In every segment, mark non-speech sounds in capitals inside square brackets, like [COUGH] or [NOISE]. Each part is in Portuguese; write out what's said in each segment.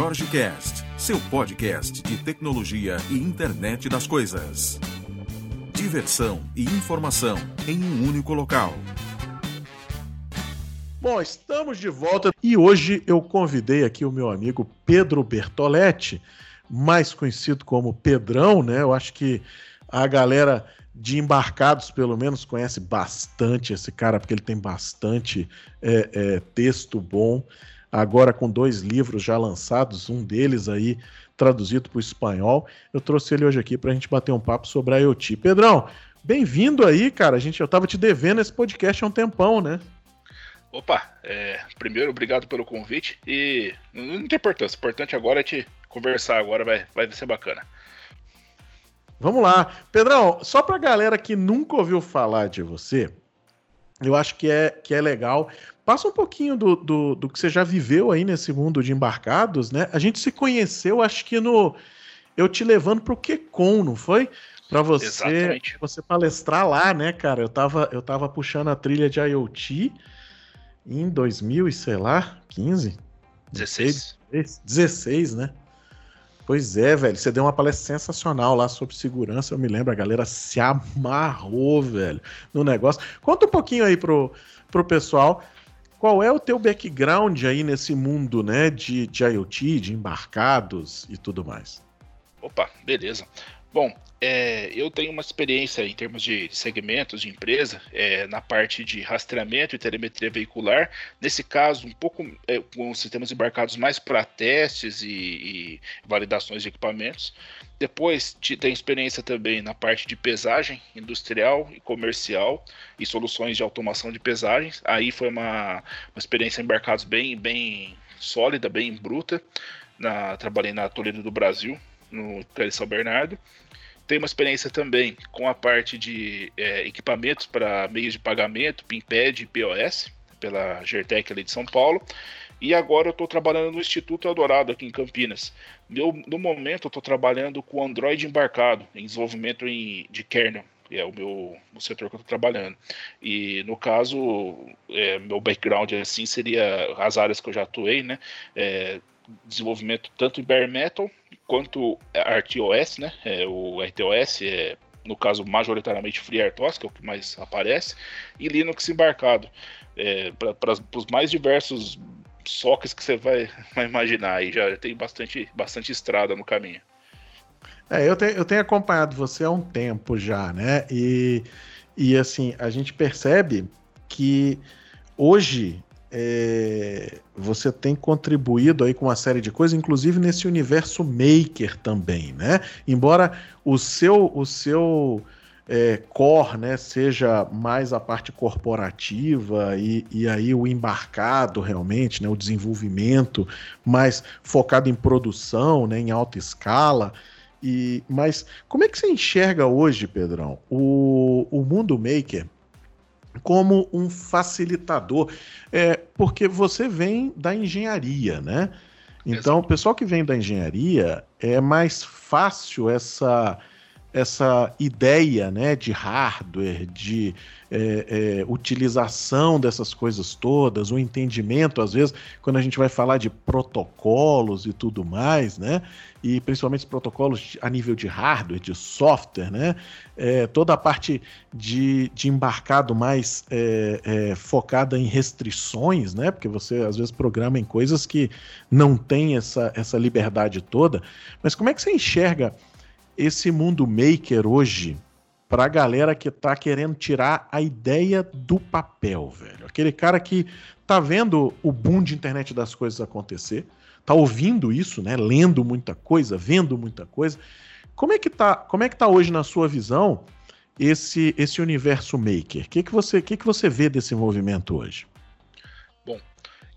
Jorge Cast, seu podcast de tecnologia e internet das coisas. Diversão e informação em um único local. Bom, estamos de volta e hoje eu convidei aqui o meu amigo Pedro Bertoletti, mais conhecido como Pedrão, né? Eu acho que a galera de embarcados, pelo menos, conhece bastante esse cara, porque ele tem bastante é, é, texto bom. Agora, com dois livros já lançados, um deles aí traduzido para o espanhol. Eu trouxe ele hoje aqui para a gente bater um papo sobre a IoT. Pedrão, bem-vindo aí, cara. A gente, eu estava te devendo esse podcast há um tempão, né? Opa, é, primeiro, obrigado pelo convite. E não tem importância, o importante agora é te conversar agora, vai, vai ser bacana. Vamos lá. Pedrão, só para galera que nunca ouviu falar de você, eu acho que é, que é legal. Passa um pouquinho do, do, do que você já viveu aí nesse mundo de embarcados, né? A gente se conheceu, acho que no. Eu te levando para o QCon, não foi? Para você, você palestrar lá, né, cara? Eu tava, eu tava puxando a trilha de IoT em 2000 e sei lá, 15? 16. 16, né? Pois é, velho. Você deu uma palestra sensacional lá sobre segurança. Eu me lembro, a galera se amarrou, velho, no negócio. Conta um pouquinho aí pro, pro pessoal. Qual é o teu background aí nesse mundo, né, de, de IoT, de embarcados e tudo mais? Opa, beleza. Bom, é, eu tenho uma experiência em termos de segmentos de empresa é, na parte de rastreamento e telemetria veicular. Nesse caso, um pouco é, com sistemas embarcados mais para testes e, e, validações de equipamentos. Depois, tenho experiência também na parte de pesagem industrial e comercial e soluções de automação de pesagens. Aí foi uma, uma experiência embarcados bem, bem sólida, bem bruta. Na, trabalhei na Toledo do Brasil, no Tele São Bernardo. Tenho uma experiência também com a parte de é, equipamentos para meios de pagamento, PIMPED e POS, pela Gertec ali de São Paulo. E agora eu estou trabalhando no Instituto Eldorado, aqui em Campinas. Meu, no momento eu estou trabalhando com Android embarcado, em desenvolvimento em, de kernel, que é o meu o setor que eu estou trabalhando. E no caso, é, meu background assim seria as áreas que eu já atuei, né? É, desenvolvimento tanto em bare metal quanto RTOS, né? É, o RTOS é, no caso, majoritariamente FreeRTOS, que é o que mais aparece, e Linux embarcado. É, para os mais diversos sockets que você vai, [LAUGHS] vai imaginar aí, já tem bastante, bastante estrada no caminho. É, eu, tenho, eu tenho acompanhado você há um tempo já, né? E, e assim, a gente percebe que hoje é, você tem contribuído aí com uma série de coisas, inclusive nesse universo maker também, né? Embora o seu o seu é, core, né, seja mais a parte corporativa e, e aí o embarcado realmente, né, o desenvolvimento mais focado em produção, né, em alta escala. E, mas como é que você enxerga hoje, Pedrão, o, o mundo maker como um facilitador, é, porque você vem da engenharia, né? Então, Exato. o pessoal que vem da engenharia é mais fácil essa essa ideia né, de hardware, de é, é, utilização dessas coisas todas, o entendimento, às vezes, quando a gente vai falar de protocolos e tudo mais, né, e principalmente protocolos a nível de hardware, de software, né, é, toda a parte de, de embarcado mais é, é, focada em restrições, né, porque você às vezes programa em coisas que não tem essa, essa liberdade toda, mas como é que você enxerga esse mundo maker hoje para a galera que tá querendo tirar a ideia do papel, velho. Aquele cara que tá vendo o boom de internet das coisas acontecer, tá ouvindo isso, né, lendo muita coisa, vendo muita coisa. Como é que tá, como é que tá hoje na sua visão esse esse universo maker? O que que você, que que você vê desse movimento hoje?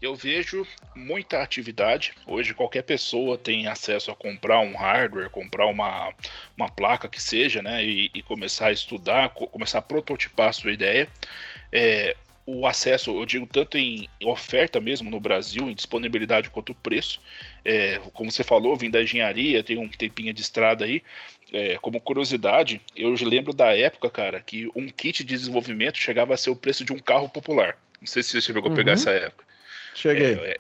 Eu vejo muita atividade. Hoje qualquer pessoa tem acesso a comprar um hardware, comprar uma, uma placa que seja, né? E, e começar a estudar, co começar a prototipar a sua ideia. É, o acesso, eu digo tanto em oferta mesmo no Brasil, em disponibilidade quanto preço. É, como você falou, vim da engenharia, tem um tempinho de estrada aí. É, como curiosidade, eu lembro da época, cara, que um kit de desenvolvimento chegava a ser o preço de um carro popular. Não sei se você chegou a pegar uhum. essa época. Cheguei. É, é,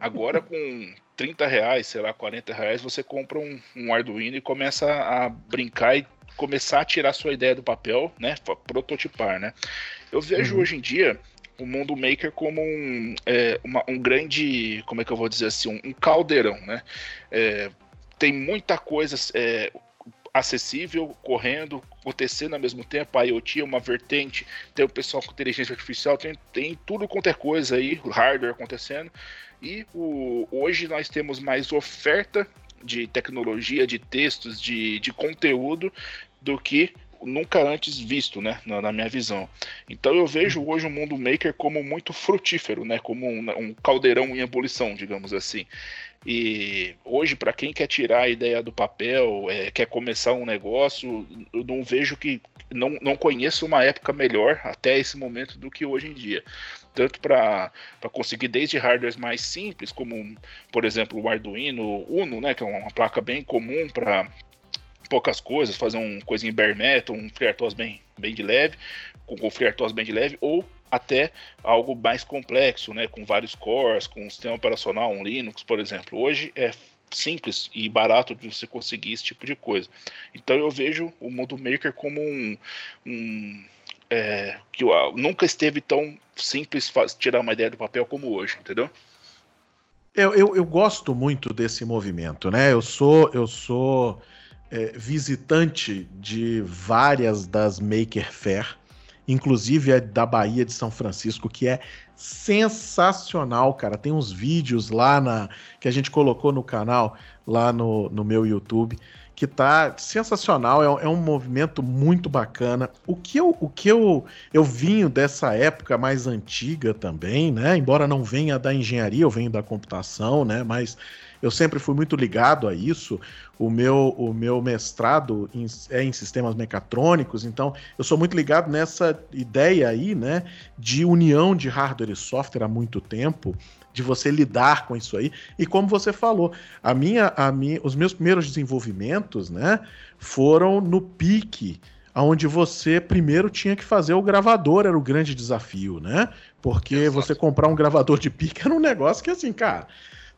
agora com 30 reais, sei lá, 40 reais, você compra um, um Arduino e começa a brincar e começar a tirar sua ideia do papel, né? Prototipar, né? Eu vejo uhum. hoje em dia o mundo maker como um, é, uma, um grande, como é que eu vou dizer assim, um, um caldeirão, né? É, tem muita coisa é, acessível, correndo, acontecendo ao mesmo tempo. A IoT é uma vertente, tem o pessoal com inteligência artificial, tem, tem tudo quanto é coisa aí, hardware acontecendo. E o, hoje nós temos mais oferta de tecnologia, de textos, de, de conteúdo do que nunca antes visto, né, na, na, minha visão. Então eu vejo hoje o mundo maker como muito frutífero, né, como um, um caldeirão em ebulição, digamos assim. E hoje, para quem quer tirar a ideia do papel, é, quer começar um negócio, eu não vejo que. Não, não conheço uma época melhor até esse momento do que hoje em dia. Tanto para conseguir desde hardwares mais simples, como, por exemplo, o Arduino Uno, né, que é uma placa bem comum para poucas coisas, fazer um coisinha bare metal, um FreeRTOS bem, bem de leve, com, com FreeRTOS bem de leve, ou até algo mais complexo, né, com vários cores, com um sistema operacional, um Linux, por exemplo. Hoje é simples e barato de você conseguir esse tipo de coisa. Então eu vejo o mundo maker como um, um é, que nunca esteve tão simples tirar uma ideia do papel como hoje, entendeu? Eu, eu, eu gosto muito desse movimento, né? Eu sou eu sou é, visitante de várias das Maker Fair inclusive é da Bahia de São Francisco, que é sensacional, cara. Tem uns vídeos lá na que a gente colocou no canal, lá no, no meu YouTube, que tá sensacional, é, é, um movimento muito bacana. O que eu, o que eu, eu vinho dessa época mais antiga também, né? Embora não venha da engenharia, eu venho da computação, né? Mas eu sempre fui muito ligado a isso. O meu, o meu mestrado em, é em sistemas mecatrônicos, então eu sou muito ligado nessa ideia aí, né, de união de hardware e software há muito tempo, de você lidar com isso aí. E como você falou, a minha, a minha, os meus primeiros desenvolvimentos, né, foram no pique onde você primeiro tinha que fazer o gravador, era o grande desafio, né? Porque Exato. você comprar um gravador de pique [LAUGHS] era um negócio que, assim, cara,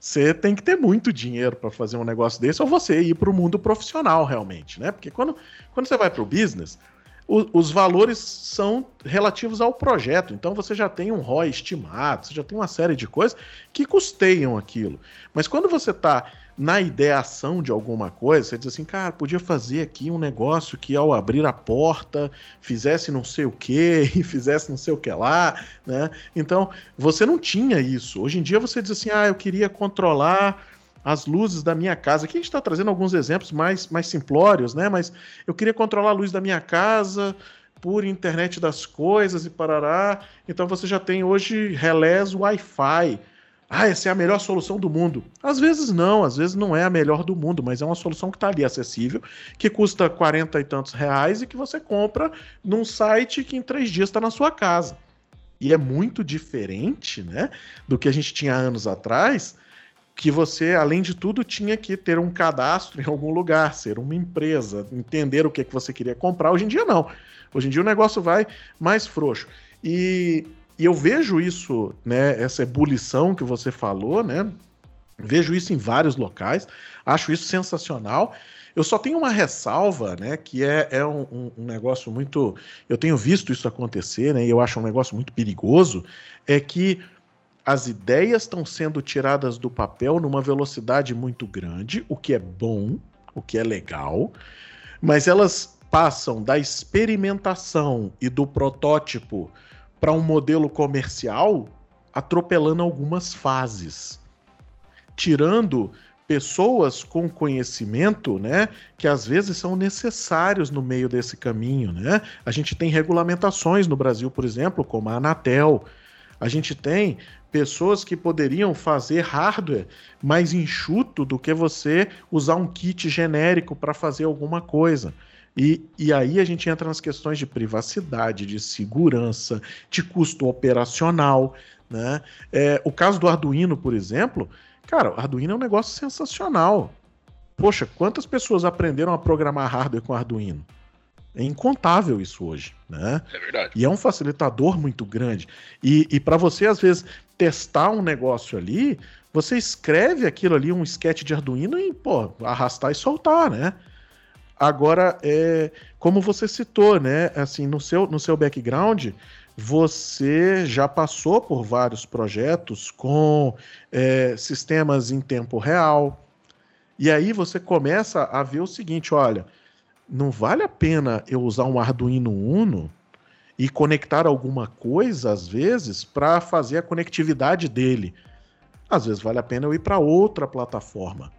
você tem que ter muito dinheiro para fazer um negócio desse ou você ir para o mundo profissional realmente, né? Porque quando, quando você vai para o business, o, os valores são relativos ao projeto. Então você já tem um ROI estimado, você já tem uma série de coisas que custeiam aquilo. Mas quando você está na ideação de alguma coisa, você diz assim, cara, podia fazer aqui um negócio que ao abrir a porta fizesse não sei o que [LAUGHS] e fizesse não sei o que lá, né? Então, você não tinha isso. Hoje em dia você diz assim, ah, eu queria controlar as luzes da minha casa. Aqui a gente está trazendo alguns exemplos mais, mais simplórios, né? Mas eu queria controlar a luz da minha casa por internet das coisas e parará. Então você já tem hoje relés Wi-Fi ah, essa é a melhor solução do mundo. Às vezes não, às vezes não é a melhor do mundo, mas é uma solução que está ali acessível, que custa 40 e tantos reais e que você compra num site que em três dias está na sua casa. E é muito diferente né, do que a gente tinha anos atrás, que você, além de tudo, tinha que ter um cadastro em algum lugar, ser uma empresa, entender o que, é que você queria comprar. Hoje em dia, não. Hoje em dia o negócio vai mais frouxo. E e eu vejo isso, né, essa ebulição que você falou, né? Vejo isso em vários locais, acho isso sensacional. Eu só tenho uma ressalva, né, que é, é um, um, negócio muito. Eu tenho visto isso acontecer, né, e eu acho um negócio muito perigoso, é que as ideias estão sendo tiradas do papel numa velocidade muito grande, o que é bom, o que é legal, mas elas passam da experimentação e do protótipo para um modelo comercial atropelando algumas fases, tirando pessoas com conhecimento, né, que às vezes são necessários no meio desse caminho, né? A gente tem regulamentações no Brasil, por exemplo, como a Anatel. A gente tem pessoas que poderiam fazer hardware mais enxuto do que você usar um kit genérico para fazer alguma coisa. E, e aí a gente entra nas questões de privacidade, de segurança, de custo operacional. Né? É, o caso do Arduino, por exemplo, cara, o Arduino é um negócio sensacional. Poxa, quantas pessoas aprenderam a programar hardware com Arduino? É incontável isso hoje, né? É verdade. E é um facilitador muito grande. E, e para você, às vezes, testar um negócio ali, você escreve aquilo ali, um sketch de Arduino, e, pô, arrastar e soltar, né? Agora, é, como você citou, né? Assim, no seu, no seu background, você já passou por vários projetos com é, sistemas em tempo real. E aí você começa a ver o seguinte: olha, não vale a pena eu usar um Arduino Uno e conectar alguma coisa, às vezes, para fazer a conectividade dele. Às vezes vale a pena eu ir para outra plataforma.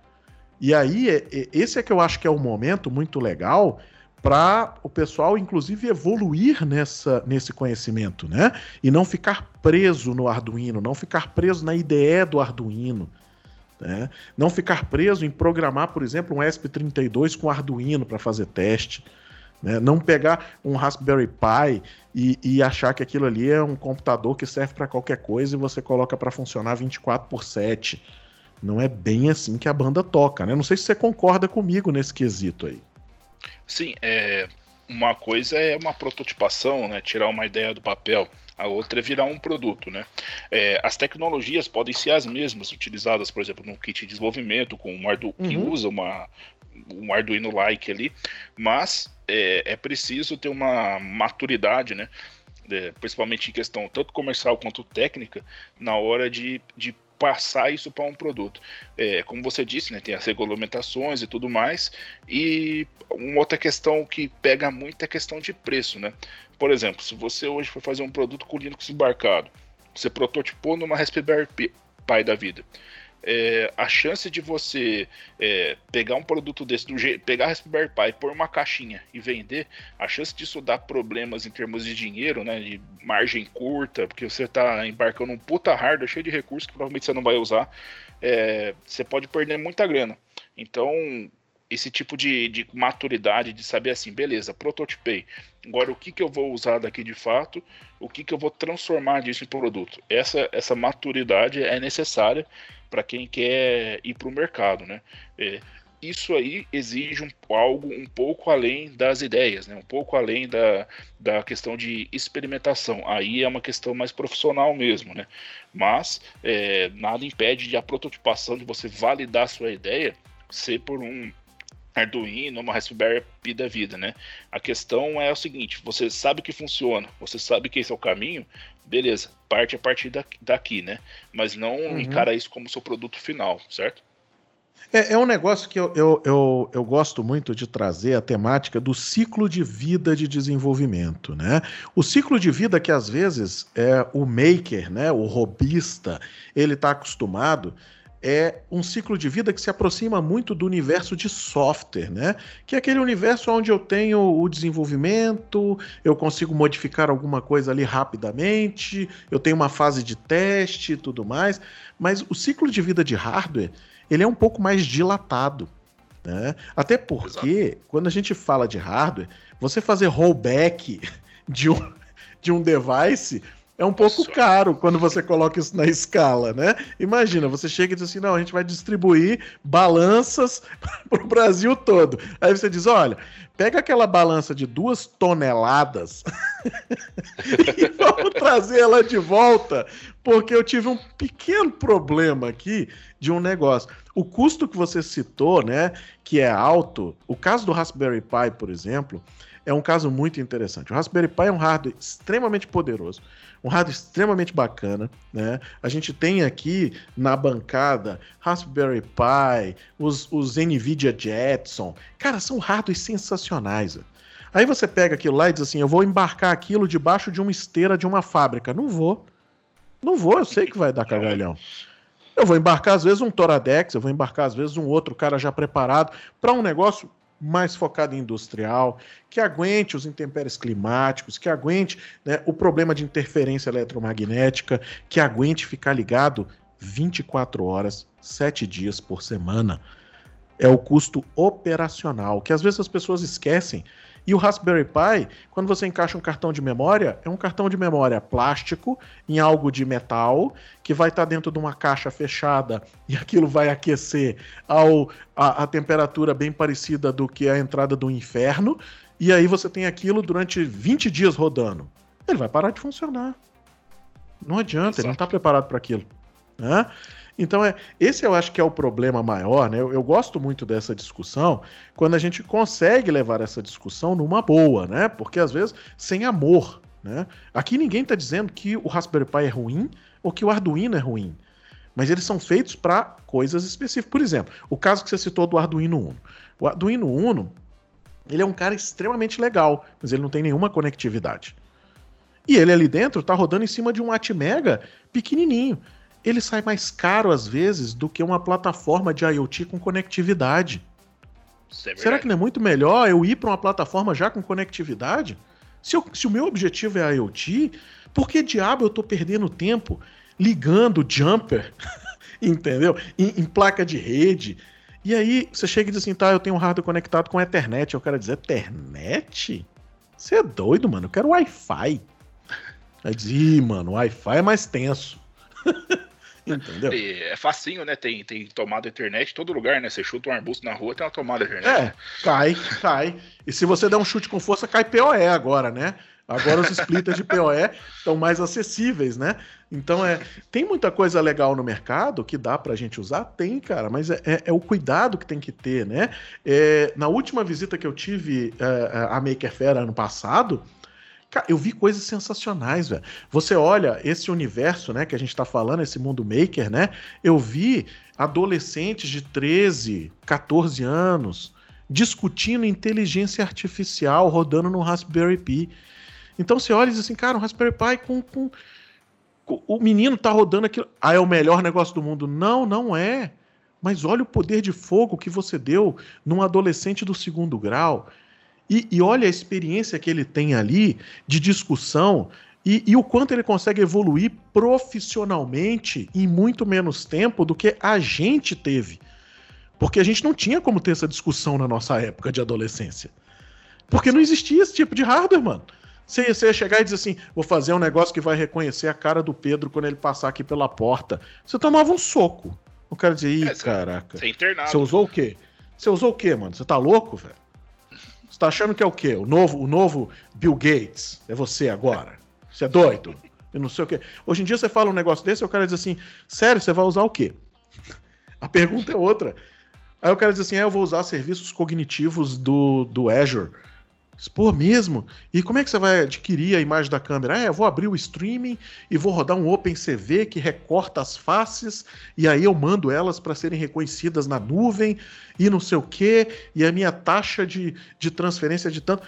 E aí, é, é, esse é que eu acho que é o um momento muito legal para o pessoal, inclusive, evoluir nessa, nesse conhecimento, né? E não ficar preso no Arduino, não ficar preso na IDE do Arduino. Né? Não ficar preso em programar, por exemplo, um ESP32 com Arduino para fazer teste. Né? Não pegar um Raspberry Pi e, e, achar que aquilo ali é um computador que serve para qualquer coisa e você coloca para funcionar 24 por 7. Não é bem assim que a banda toca, né? Não sei se você concorda comigo nesse quesito aí. Sim, é, uma coisa é uma prototipação, né? Tirar uma ideia do papel a outra é virar um produto, né? É, as tecnologias podem ser as mesmas utilizadas, por exemplo, no kit de desenvolvimento com um Arduino uhum. que usa uma um Arduino like ali, mas é, é preciso ter uma maturidade, né? É, principalmente em questão tanto comercial quanto técnica, na hora de, de passar isso para um produto. É, como você disse, né, tem as regulamentações e tudo mais, e uma outra questão que pega muito é a questão de preço, né? Por exemplo, se você hoje for fazer um produto com Linux embarcado, você prototipou numa Raspberry Pi da vida, é, a chance de você é, pegar um produto desse, do jeito, pegar Raspberry Pi, pôr uma caixinha e vender, a chance disso dar problemas em termos de dinheiro, né, de margem curta, porque você está embarcando um puta hardware cheio de recursos que provavelmente você não vai usar, é, você pode perder muita grana. Então, esse tipo de, de maturidade de saber assim, beleza, prototipei. Agora o que, que eu vou usar daqui de fato, o que, que eu vou transformar disso em produto. Essa, essa maturidade é necessária para quem quer ir para o mercado, né? É, isso aí exige um, algo um pouco além das ideias, né? um pouco além da, da questão de experimentação. Aí é uma questão mais profissional mesmo, né? Mas é, nada impede de a prototipação, de você validar sua ideia, ser por um Arduino, uma Raspberry Pi da vida, né? A questão é o seguinte: você sabe que funciona, você sabe que esse é o caminho, beleza, parte a partir daqui, né? Mas não uhum. encara isso como seu produto final, certo? É, é um negócio que eu, eu, eu, eu, gosto muito de trazer a temática do ciclo de vida de desenvolvimento, né? O ciclo de vida que às vezes é o maker, né? O robista, ele está acostumado é um ciclo de vida que se aproxima muito do universo de software, né? Que é aquele universo onde eu tenho o desenvolvimento, eu consigo modificar alguma coisa ali rapidamente, eu tenho uma fase de teste e tudo mais, mas o ciclo de vida de hardware, ele é um pouco mais dilatado. Né? Até porque, Exato. quando a gente fala de hardware, você fazer rollback [LAUGHS] de um, de um device é um pouco Nossa. caro quando você coloca isso na escala, né? Imagina, você chega e diz assim: não, a gente vai distribuir balanças [LAUGHS] para o Brasil todo. Aí você diz: olha, pega aquela balança de duas toneladas [LAUGHS] e vamos trazer ela de volta, porque eu tive um pequeno problema aqui de um negócio. O custo que você citou, né, que é alto, o caso do Raspberry Pi, por exemplo, é um caso muito interessante. O Raspberry Pi é um hardware extremamente poderoso um hardware extremamente bacana, né? A gente tem aqui na bancada Raspberry Pi, os, os NVIDIA Jetson. Cara, são hardwares sensacionais. Aí você pega aquilo lá e diz assim: eu vou embarcar aquilo debaixo de uma esteira de uma fábrica. Não vou. Não vou, eu sei que vai dar cagalhão. Eu vou embarcar, às vezes, um Toradex, eu vou embarcar, às vezes, um outro cara já preparado para um negócio mais focado em industrial, que aguente os intempéries climáticos, que aguente né, o problema de interferência eletromagnética, que aguente ficar ligado 24 horas, 7 dias por semana. É o custo operacional, que às vezes as pessoas esquecem e o Raspberry Pi, quando você encaixa um cartão de memória, é um cartão de memória plástico em algo de metal que vai estar dentro de uma caixa fechada [LAUGHS] e aquilo vai aquecer ao, a, a temperatura bem parecida do que a entrada do inferno. e aí você tem aquilo durante 20 dias rodando. Ele vai parar de funcionar. Não adianta, Exato. ele não está preparado para aquilo. Né? Então, é, esse eu acho que é o problema maior, né? Eu, eu, gosto muito dessa discussão quando a gente consegue levar essa discussão numa boa, né? Porque às vezes sem amor, né? Aqui ninguém está dizendo que o Raspberry Pi é ruim ou que o Arduino é ruim. Mas eles são feitos para coisas específicas. Por exemplo, o caso que você citou do Arduino Uno. O Arduino Uno, ele é um cara extremamente legal, mas ele não tem nenhuma conectividade. E ele ali dentro está rodando em cima de um Atmega pequenininho ele sai mais caro às vezes do que uma plataforma de IoT com conectividade. É Será que não é muito melhor eu ir para uma plataforma já com conectividade? Se, eu, se, o meu objetivo é IoT, por que diabo eu estou perdendo tempo ligando jumper, [LAUGHS] entendeu? Em, em, placa de rede. E aí você chega e diz assim, tá, eu tenho um hardware conectado com a Ethernet. Eu quero dizer, Ethernet? Você é doido, mano. Eu quero Wi-Fi. Aí diz, ih, mano, Wi-Fi é mais tenso. [LAUGHS] Entendeu? E é facinho, né? Tem, tem tomada internet em todo lugar, né? Você chuta um arbusto na rua, tem uma tomada internet. É, cai, cai. E se você der um chute com força, cai PoE agora, né? Agora os splitters de PoE estão mais acessíveis, né? Então é, tem muita coisa legal no mercado que dá para a gente usar, tem, cara, mas é, é, é, o cuidado que tem que ter, né? É, na última visita que eu tive é, a Maker Fair ano passado, Cara, eu vi coisas sensacionais, velho. Você olha esse universo, né, que a gente tá falando, esse mundo maker, né? Eu vi adolescentes de 13, 14 anos discutindo inteligência artificial rodando no Raspberry Pi. Então você olha e diz assim, cara, um Raspberry Pi com, com, com, o menino tá rodando aquilo. Ah, é o melhor negócio do mundo. Não, não é. Mas olha o poder de fogo que você deu num adolescente do segundo grau. E, e olha a experiência que ele tem ali de discussão e, e, o quanto ele consegue evoluir profissionalmente em muito menos tempo do que a gente teve. Porque a gente não tinha como ter essa discussão na nossa época de adolescência. Porque não existia esse tipo de hardware, mano. Você, você ia chegar e dizer assim: vou fazer um negócio que vai reconhecer a cara do Pedro quando ele passar aqui pela porta. Você tomava um soco. O cara dizia: ih, é, caraca. Você, é você usou o quê? Você usou o quê, mano? Você tá louco, velho? Você tá achando que é o quê? O novo, o novo Bill Gates? É você agora? Você é doido? Eu não sei o quê. Hoje em dia você fala um negócio desse e o cara diz assim: sério, você vai usar o quê? [LAUGHS] A pergunta é outra. Aí o cara diz assim: é, eu vou usar serviços cognitivos do, do Azure. Pô, mesmo? E como é que você vai adquirir a imagem da câmera? Ah, vou abrir o streaming e vou rodar um OpenCV que recorta as faces e aí eu mando elas para serem reconhecidas na nuvem e não sei o quê, e a minha taxa de, de transferência de tanto.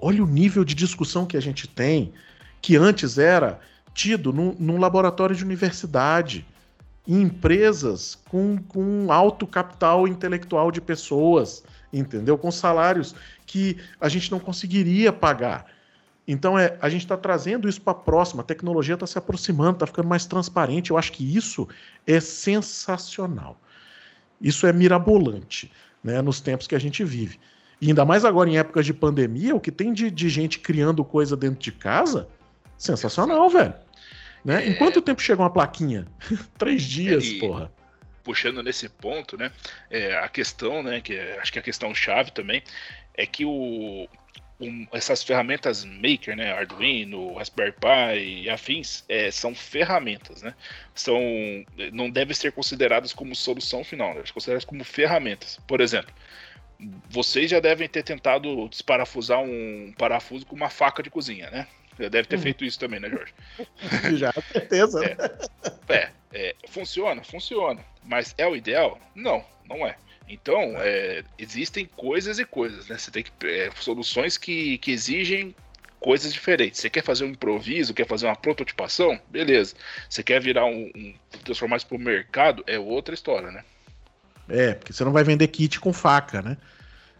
Olha o nível de discussão que a gente tem, que antes era tido num, num laboratório de universidade, em empresas com, com alto capital intelectual de pessoas, entendeu? Com salários que a gente não conseguiria pagar. Então é, a gente está trazendo isso para a próxima, a tecnologia está se aproximando, está ficando mais transparente. Eu acho que isso é sensacional. Isso é mirabolante né, nos tempos que a gente vive. E ainda mais agora em épocas de pandemia, o que tem de, de gente criando coisa dentro de casa, sensacional, velho. Né? É... Em quanto tempo chega uma plaquinha? [LAUGHS] Três dias, e... porra puxando nesse ponto, né? É, a questão, né? Que é, acho que a questão chave também é que o, um, essas ferramentas maker, né, Arduino, Raspberry Pi e afins, é, são ferramentas, né? São, não devem ser consideradas como solução final, devem ser consideradas como ferramentas. Por exemplo, vocês já devem ter tentado desparafusar um parafuso com uma faca de cozinha, né? Já deve ter uhum. feito isso também, né, Jorge? [LAUGHS] Já, certeza. é, é, é, funciona, funciona. Mas é o ideal? Não, não é. Então, é, existem coisas e coisas, né? Você tem que, é, soluções que, que exigem coisas diferentes. Você quer fazer um improviso, quer fazer uma prototipação? Beleza. Você quer virar um, um transformar isso para o mercado? É outra história, né? É, porque você não vai vender kit com faca, né?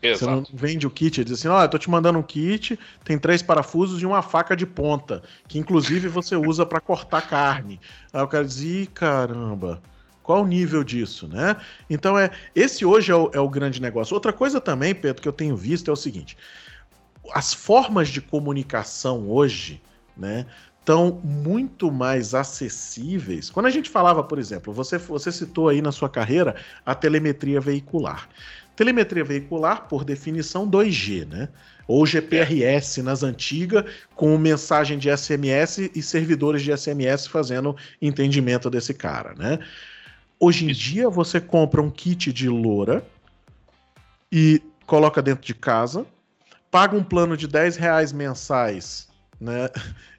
Exato. Você não vende o kit, diz assim, ó, oh, eu tô te mandando um kit, tem três parafusos e uma faca de ponta, que inclusive você usa para cortar carne. Aí o cara diz, Ih, caramba, qual o nível disso, né? Então é esse hoje é o, é o grande negócio. Outra coisa também, Pedro, que eu tenho visto é o seguinte: as formas de comunicação hoje, né? Estão muito mais acessíveis. Quando a gente falava, por exemplo, você, você citou aí na sua carreira a telemetria veicular. Telemetria veicular, por definição, 2G, né? Ou GPRS nas antigas, com mensagem de SMS e servidores de SMS fazendo entendimento desse cara, né? Hoje em dia você compra um kit de loura e coloca dentro de casa, paga um plano de 10 reais mensais, né?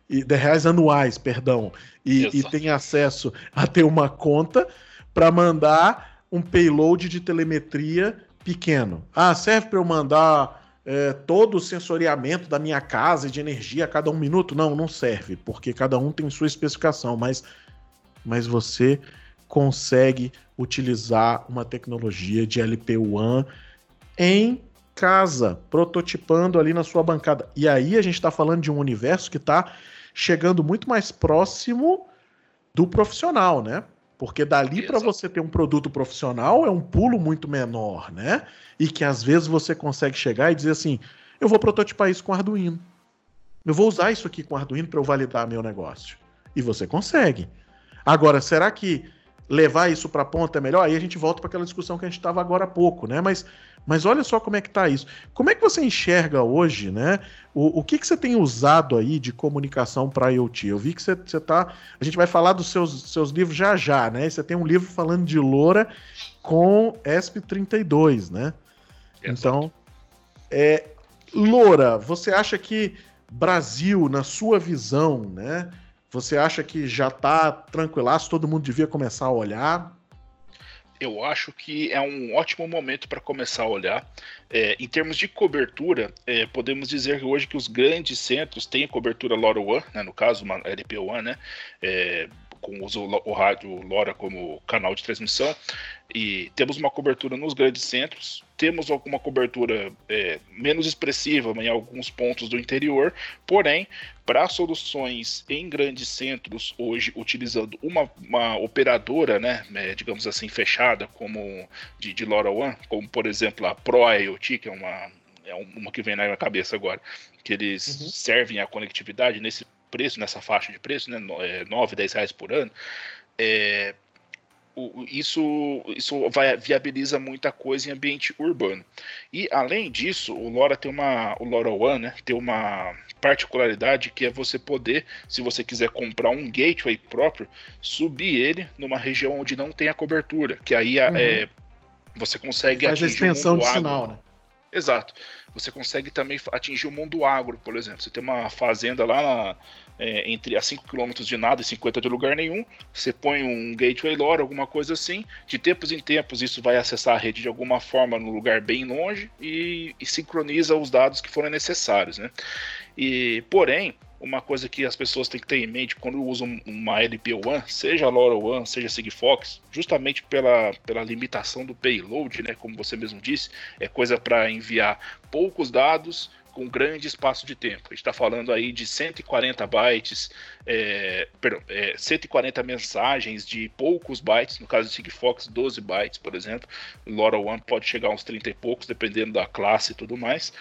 E 10 reais anuais, perdão, e, e tem acesso a ter uma conta para mandar um payload de telemetria pequeno. Ah, serve para eu mandar é, todo o sensoriamento da minha casa e de energia a cada um minuto? Não, não serve, porque cada um tem sua especificação, mas, mas você consegue utilizar uma tecnologia de LP1 em casa, prototipando ali na sua bancada. E aí a gente está falando de um universo que está chegando muito mais próximo do profissional, né? Porque dali para você ter um produto profissional é um pulo muito menor, né? E que às vezes você consegue chegar e dizer assim: eu vou prototipar isso com Arduino. Eu vou usar isso aqui com Arduino para eu validar meu negócio. E você consegue. Agora, será que levar isso para a ponta é melhor, aí a gente volta para aquela discussão que a gente estava agora há pouco, né? Mas, mas olha só como é que está isso. Como é que você enxerga hoje, né? O, o que, que você tem usado aí de comunicação para IoT? Eu vi que você, você tá. A gente vai falar dos seus, seus livros já já, né? Você tem um livro falando de Loura com ESP32, né? Então, é, Loura, você acha que Brasil, na sua visão, né? Você acha que já está tranquilaço, todo mundo devia começar a olhar? Eu acho que é um ótimo momento para começar a olhar. É, em termos de cobertura, é, podemos dizer hoje que os grandes centros têm cobertura LoRaWAN, né, no caso, uma LPWAN, né, é, com o rádio LoRa como canal de transmissão e temos uma cobertura nos grandes centros, temos alguma cobertura é, menos expressiva em alguns pontos do interior, porém, para soluções em grandes centros, hoje utilizando uma, uma operadora, né, é, digamos assim, fechada, como de, de LoRaWAN, como por exemplo a Pro IoT, que é uma, é uma que vem na minha cabeça agora, que eles uhum. servem a conectividade nesse preço, nessa faixa de preço, né, 9, 10 é, reais por ano, é, isso, isso vai, viabiliza muita coisa em ambiente urbano. E além disso, o LoRa tem uma, o LoRaWAN, né, tem uma particularidade que é você poder, se você quiser comprar um gateway próprio, subir ele numa região onde não tem a cobertura, que aí uhum. é, você consegue Faz atingir a extensão de sinal, né? Exato. Você consegue também atingir o mundo agro, por exemplo. Você tem uma fazenda lá na, é, entre a 5 km de nada e 50 de lugar nenhum, você põe um gateway LoRa, alguma coisa assim, de tempos em tempos isso vai acessar a rede de alguma forma no lugar bem longe e, e sincroniza os dados que forem necessários, né? E, porém, uma coisa que as pessoas têm que ter em mente quando usam uma LP1, seja LoRaWAN, seja Sigfox, justamente pela, pela limitação do payload, né, como você mesmo disse, é coisa para enviar poucos dados com grande espaço de tempo. A gente está falando aí de 140 bytes, é, perdão, é, 140 mensagens de poucos bytes, no caso do Sigfox, 12 bytes, por exemplo. LoRaWAN pode chegar a uns 30 e poucos, dependendo da classe e tudo mais.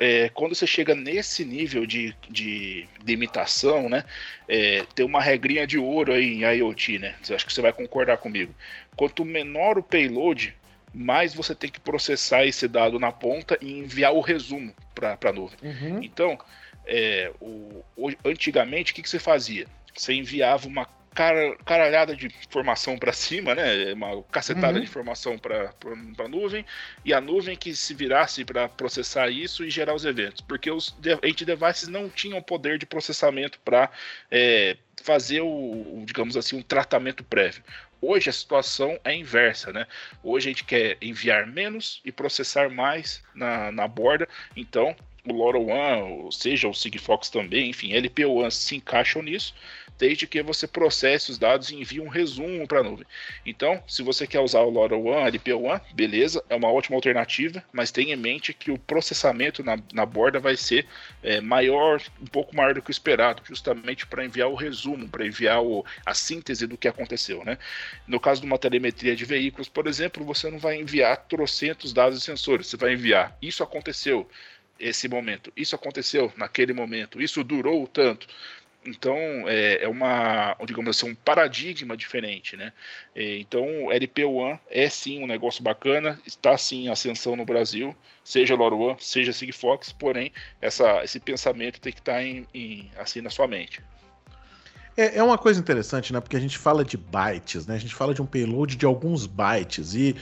É, quando você chega nesse nível de, de limitação, né, é, tem uma regrinha de ouro aí em IoT, né? Acho que você vai concordar comigo. Quanto menor o payload, mais você tem que processar esse dado na ponta e enviar o resumo para a nuvem. Uhum. Então, é, o, o, antigamente, o que, que, você fazia? Você enviava uma cara, caralhada de informação para cima, né? uma cacetada uhum. de informação para a nuvem, e a nuvem que se virasse para processar isso e gerar os eventos, porque os edge devices não tinham poder de processamento para é, fazer o, o, digamos assim, um tratamento prévio. Hoje a situação é inversa, né? Hoje a gente quer enviar menos e processar mais na, na borda, então o LoRaWAN, ou seja, o Sigfox também, enfim, LPWAN se encaixam nisso desde que você processe os dados e envie um resumo para a nuvem. Então, se você quer usar o LoRaWAN, LP1, beleza, é uma ótima alternativa, mas tenha em mente que o processamento na, na borda vai ser é, maior, um pouco maior do que o esperado, justamente para enviar o resumo, para enviar o, a síntese do que aconteceu. Né? No caso de uma telemetria de veículos, por exemplo, você não vai enviar trocentos dados de sensores, você vai enviar isso aconteceu esse momento, isso aconteceu naquele momento, isso durou tanto Então é, é, uma, digamos assim, um paradigma diferente, né? É, então LP1 é sim um negócio bacana, está sim em ascensão no Brasil, seja LoRaWAN, seja Sigfox, porém essa, esse pensamento tem que estar tá em, em, assim na sua mente. É, é uma coisa interessante, né? Porque a gente fala de bytes, né? A gente fala de um payload de alguns bytes e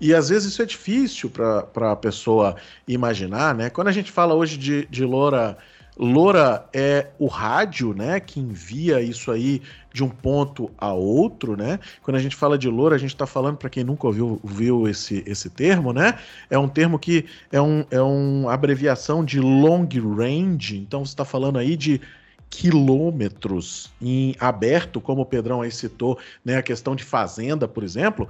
e às vezes isso é difícil para a pessoa imaginar, né? Quando a gente fala hoje de, de LoRa LoRa é o rádio, né, que envia isso aí de um ponto a outro, né? Quando a gente fala de LoRa, a gente está falando, para quem nunca ouviu, viu esse, esse termo, né? É um termo que é, um, é uma abreviação de long range, então você está falando aí de quilômetros em aberto, como o Pedrão aí citou, né, a questão de fazenda, por exemplo,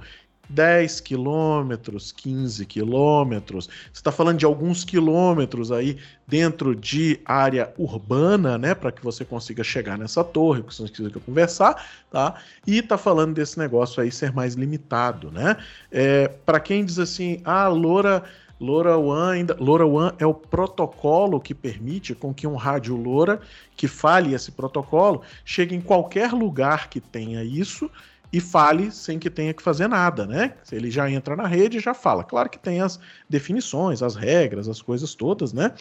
10 quilômetros, 15 quilômetros. Você está falando de alguns quilômetros aí dentro de área urbana, né, para que você consiga chegar nessa torre, que você consiga conversar, tá? E está falando desse negócio aí ser mais limitado, né? É, para quem diz assim, ah, Loura LoRaWAN ainda, LoRaWAN é o protocolo que permite com que um rádio LoRa que fale esse protocolo chegue em qualquer lugar que tenha isso e fale sem que tenha que fazer nada, né? Ele já entra na rede e já fala. Claro que tem as definições, as regras, as coisas todas, né?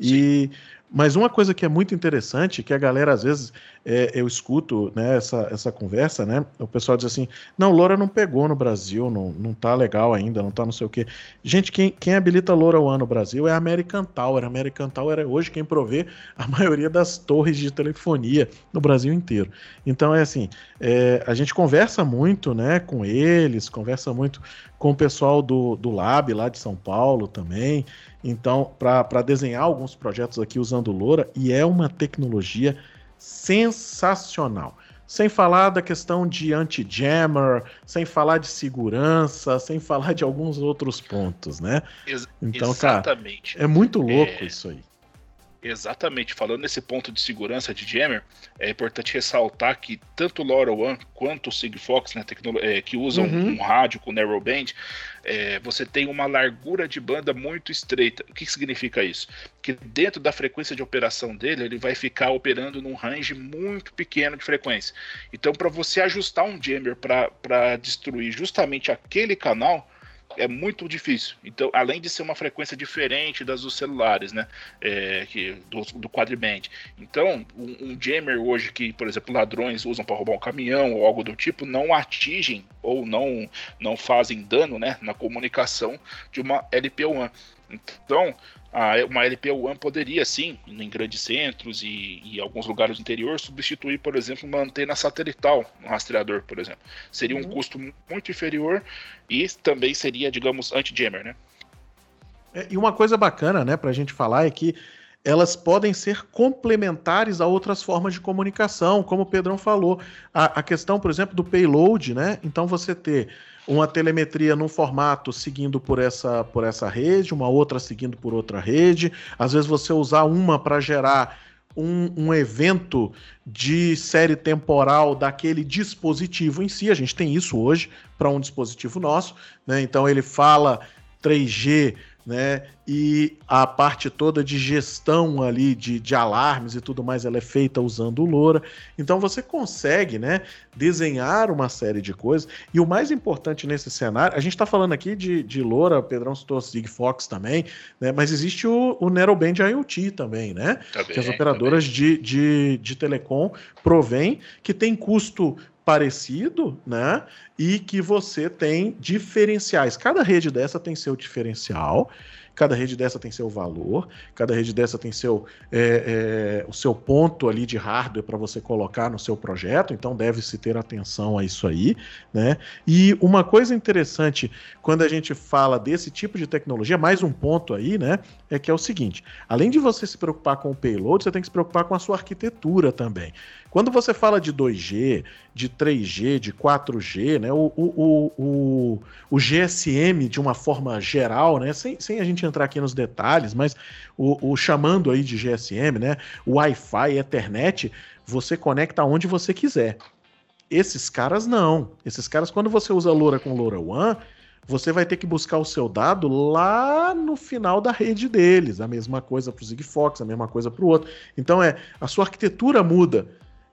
E mas uma coisa que é muito interessante, que a galera às vezes é, eu escuto né, essa, essa conversa, né? O pessoal diz assim: não, Loura não pegou no Brasil, não, não tá legal ainda, não tá não sei o quê. Gente, quem, quem habilita Loura One no Brasil é a American Tower. A American Tower é hoje quem provê a [LAUGHS] maioria das torres de telefonia no Brasil inteiro. Então é assim: é, a gente conversa muito né, com eles, conversa muito com o pessoal do, do Lab lá de São Paulo também. Então, para desenhar alguns projetos aqui usando Loura, e é uma tecnologia sensacional. Sem falar da questão de anti-jammer, sem falar de segurança, sem falar de alguns outros pontos, né? Ex então, exatamente. cara, é muito louco é... isso aí. Exatamente, falando nesse ponto de segurança de jammer, é importante ressaltar que tanto o LoRaWAN quanto o Sigfox, né, é, que usam uhum. um rádio com narrowband, é, você tem uma largura de banda muito estreita. O que, que significa isso? Que dentro da frequência de operação dele, ele vai ficar operando num range muito pequeno de frequência. Então, para você ajustar um jammer para destruir justamente aquele canal, é muito difícil. Então, além de ser uma frequência diferente das dos celulares, né? É, que, do, do quadriband. Então, um, um, jammer hoje que, por exemplo, ladrões usam para roubar um caminhão ou algo do tipo, não atingem ou não, não fazem dano né, na comunicação de uma LP1. Então, uma LP One poderia sim, em grandes centros e, e alguns lugares do interior, substituir, por exemplo, uma antena satelital um rastreador, por exemplo. Seria um uhum. custo muito inferior e também seria, digamos, anti-jammer, né? É, e uma coisa bacana, né, para a gente falar é que elas podem ser complementares a outras formas de comunicação, como o Pedrão falou. A, a questão, por exemplo, do payload, né? Então você ter uma telemetria num formato seguindo por essa, por essa rede, uma outra seguindo por outra rede. Às vezes você usar uma para gerar um, um, evento de série temporal daquele dispositivo em si. A gente tem isso hoje para um dispositivo nosso, né? Então ele fala 3G né? E a parte toda de gestão ali de, de alarmes e tudo mais, ela é feita usando o LoRa. Então você consegue, né, desenhar uma série de coisas. E o mais importante nesse cenário, a gente está falando aqui de, de LoRa, Pedrão citou Sigfox também, né? Mas existe o, o Narrowband IoT também, né? Também, que as operadoras de, de, de telecom provém, que tem custo parecido, né? E que você tem diferenciais. Cada rede dessa tem seu diferencial. Cada rede dessa tem seu valor, cada rede dessa tem seu, é, é, o seu ponto ali de hardware para você colocar no seu projeto, então deve-se ter atenção a isso aí. Né? E uma coisa interessante quando a gente fala desse tipo de tecnologia, mais um ponto aí, né? É que é o seguinte: além de você se preocupar com o payload, você tem que se preocupar com a sua arquitetura também. Quando você fala de 2G, de 3G, de 4G, né, o, o, o, o GSM de uma forma geral, né, sem, sem a gente entrar aqui nos detalhes, mas o, o chamando aí de GSM, né, Wi-Fi, Ethernet, você conecta onde você quiser. Esses caras não. Esses caras, quando você usa LoRa com LoRaWAN, você vai ter que buscar o seu dado lá no final da rede deles. A mesma coisa para o Sigfox, a mesma coisa para o outro. Então é a sua arquitetura muda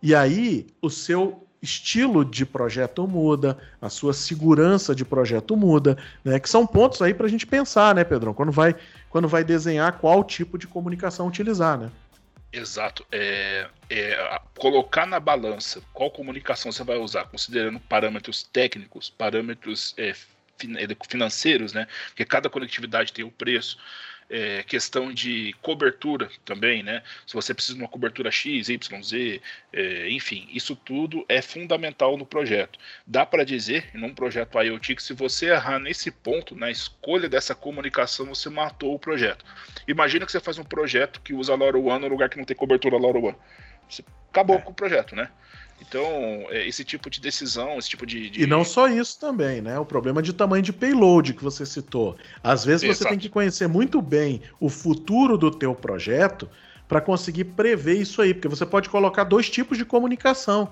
E aí o seu estilo de projeto muda, a sua segurança de projeto muda, né? Que são pontos aí para a gente pensar, né, Pedrão? Quando vai, quando vai desenhar qual tipo de comunicação utilizar, né? Exato. É, é, colocar na balança qual comunicação você vai usar, considerando parâmetros técnicos, parâmetros é, financeiros, né? Porque cada conectividade tem o um preço é, questão de cobertura também, né? Se você precisa de uma cobertura X, Y, Z, é, enfim, isso tudo é fundamental no projeto. Dá para dizer, num projeto IoT, que se você errar nesse ponto, na escolha dessa comunicação, você matou o projeto. Imagina que você faz um projeto que usa LoRaWAN no lugar que não tem cobertura LoRaWAN. Você acabou é. com o projeto, né? Então, é, esse tipo de decisão, esse tipo de, de, E não só isso também, né? O problema de tamanho de payload que você citou. Às vezes Exato. você tem que conhecer muito bem o futuro do teu projeto para conseguir prever isso aí, porque você pode colocar dois tipos de comunicação.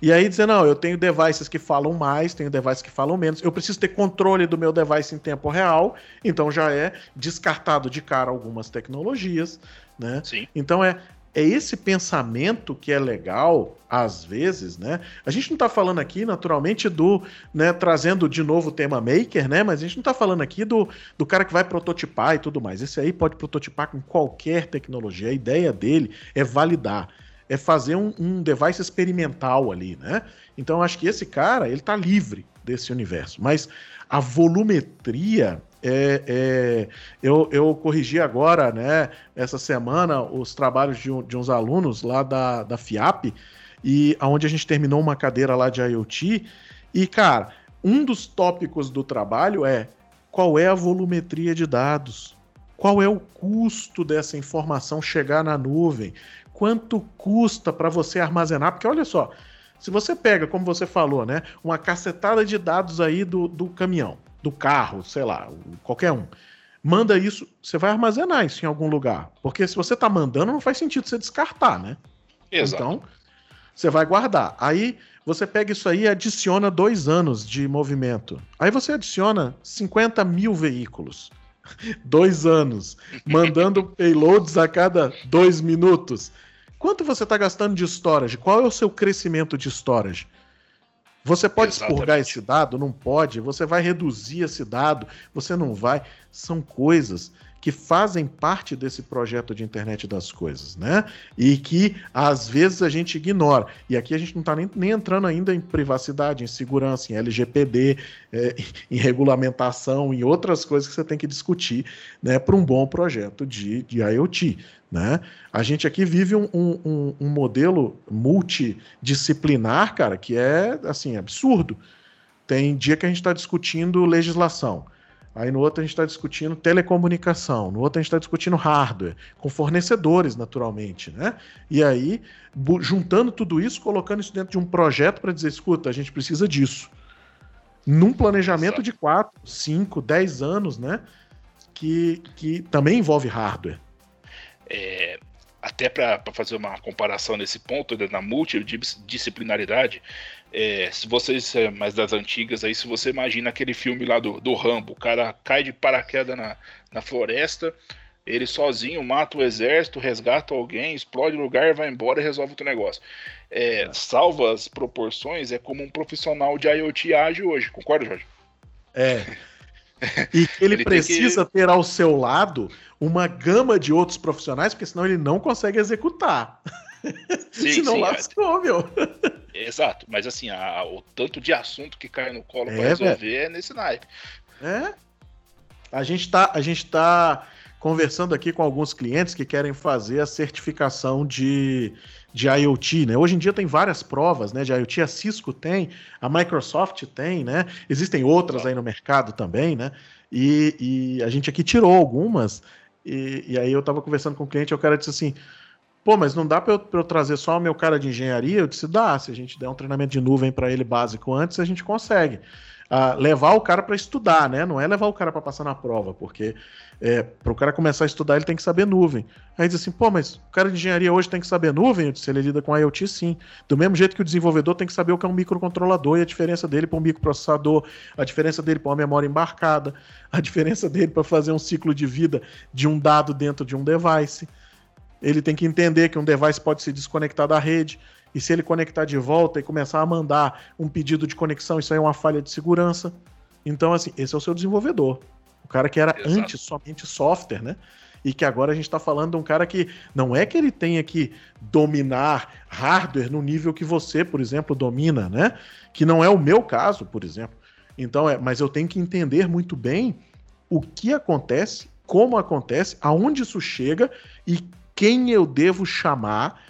E aí dizer, não, eu tenho devices que falam mais, tenho devices que falam menos, eu preciso ter controle do meu device em tempo real, então já é descartado de cara algumas tecnologias, né? Sim. Então é é esse pensamento que é legal, às vezes, né? A gente não está falando aqui, naturalmente, do, né, trazendo de novo o tema maker, né? Mas a gente não está falando aqui do, do cara que vai prototipar e tudo mais. Esse aí pode prototipar com qualquer tecnologia. A ideia dele é validar, é fazer um, um device experimental ali, né? Então, acho que esse cara, ele está livre desse universo. Mas a volumetria é, é, eu, eu corrigi agora, né, essa semana, os trabalhos de, de uns alunos lá da, da FIAP, e aonde a gente terminou uma cadeira lá de IoT. E, cara, um dos tópicos do trabalho é qual é a volumetria de dados, qual é o custo dessa informação chegar na nuvem, quanto custa para você armazenar, porque olha só, se você pega, como você falou, né, uma cacetada de dados aí do, do caminhão, do carro, sei lá, qualquer um. Manda isso, você vai armazenar isso em algum lugar. Porque se você está mandando, não faz sentido você descartar, né? Exato. Então, você vai guardar. Aí você pega isso aí e adiciona dois anos de movimento. Aí você adiciona 50 mil veículos. [LAUGHS] dois anos. Mandando [LAUGHS] payloads a cada dois minutos. Quanto você está gastando de storage? Qual é o seu crescimento de storage? Você pode Exatamente. expurgar esse dado? Não pode. Você vai reduzir esse dado? Você não vai. São coisas que fazem parte desse projeto de internet das coisas, né? E que às vezes a gente ignora. E aqui a gente não está nem, nem, entrando ainda em privacidade, em segurança, em LGPD, é, [LAUGHS] em regulamentação, em outras coisas que você tem que discutir, né? Para um bom projeto de, de IoT. Né? A gente aqui vive um, um, um modelo multidisciplinar, cara, que é assim absurdo. Tem dia que a gente está discutindo legislação. Aí no outro a gente está discutindo telecomunicação, no outro a gente está discutindo hardware, com fornecedores, naturalmente, né? E aí, juntando tudo isso, colocando isso dentro de um projeto para dizer, escuta, a gente precisa disso. Num planejamento Exato. de 4, 5, 10 anos, né? Que, que também envolve hardware. É, até para fazer uma comparação nesse ponto, né, na multidisciplinaridade, é, se vocês é mais das antigas aí, se você imagina aquele filme lá do, do Rambo, o cara cai de paraquedas na, na floresta, ele sozinho mata o exército, resgata alguém, explode o lugar, vai embora e resolve o negócio. É. Salva as proporções, é como um profissional de IoT age hoje, concorda, Jorge? É. [LAUGHS] E ele, ele precisa que... ter ao seu lado uma gama de outros profissionais, porque senão ele não consegue executar. Sim, [LAUGHS] senão sim, lascou, é... meu. [LAUGHS] Exato, mas assim, a, o tanto de assunto que cai no colo é, para resolver é nesse naipe. É. A gente tá, a gente tá conversando aqui com alguns clientes que querem fazer a certificação de, de IoT, né? Hoje em dia tem várias provas, né, de IoT, a Cisco tem, a Microsoft tem, né? Existem outras aí no mercado também, né? E, e a gente aqui tirou algumas, e, e aí eu estava conversando com o cliente, e o cara disse assim, pô, mas não dá para eu, eu, trazer só o meu cara de engenharia? Eu disse, dá, se a gente der um treinamento de nuvem para ele básico antes, a gente consegue levar o cara para estudar, né? Não é levar o cara para passar na prova, porque é, para o cara começar a estudar ele tem que saber nuvem. Aí diz assim, pô, mas o cara de engenharia hoje tem que saber nuvem? Eu disse, ele lida com IoT sim. Do mesmo jeito que o desenvolvedor tem que saber o que é um microcontrolador e a diferença dele para um microprocessador, a diferença dele para uma memória embarcada, [LAUGHS] a diferença dele para fazer um ciclo de vida de um dado dentro de um device. Ele tem que entender que um device pode se desconectar da rede. E se ele conectar de volta e começar a mandar um pedido de conexão, isso aí é uma falha de segurança. Então, assim, esse é o seu desenvolvedor. O cara que era Exato. antes somente software, né? E que agora a gente está falando de um cara que não é que ele tenha que dominar hardware no nível que você, por exemplo, domina, né? Que não é o meu caso, por exemplo. Então, é, mas eu tenho que entender muito bem o que acontece, como acontece, aonde isso chega e quem eu devo chamar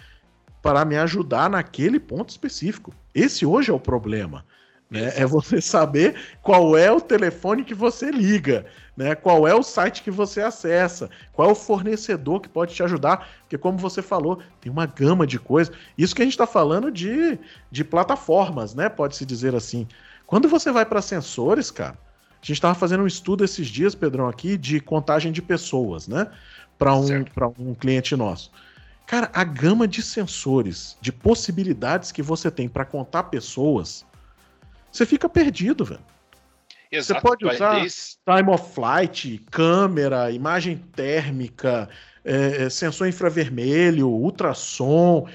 para me ajudar naquele ponto específico. Esse hoje é o problema. Né? É você saber qual é o telefone que você liga, né? qual é o site que você acessa, qual é o fornecedor que pode te ajudar, porque como você falou, tem uma gama de coisas. Isso que a gente está falando de, de plataformas, né? Pode-se dizer assim. Quando você vai para sensores, cara, a gente estava fazendo um estudo esses dias, Pedrão, aqui, de contagem de pessoas, né? Para um, um cliente nosso. Cara, a gama de sensores, de possibilidades que você tem para contar pessoas, você fica perdido, velho. Exato, você pode usar time of flight, câmera, imagem térmica, é, é sensor infravermelho, ultrassom,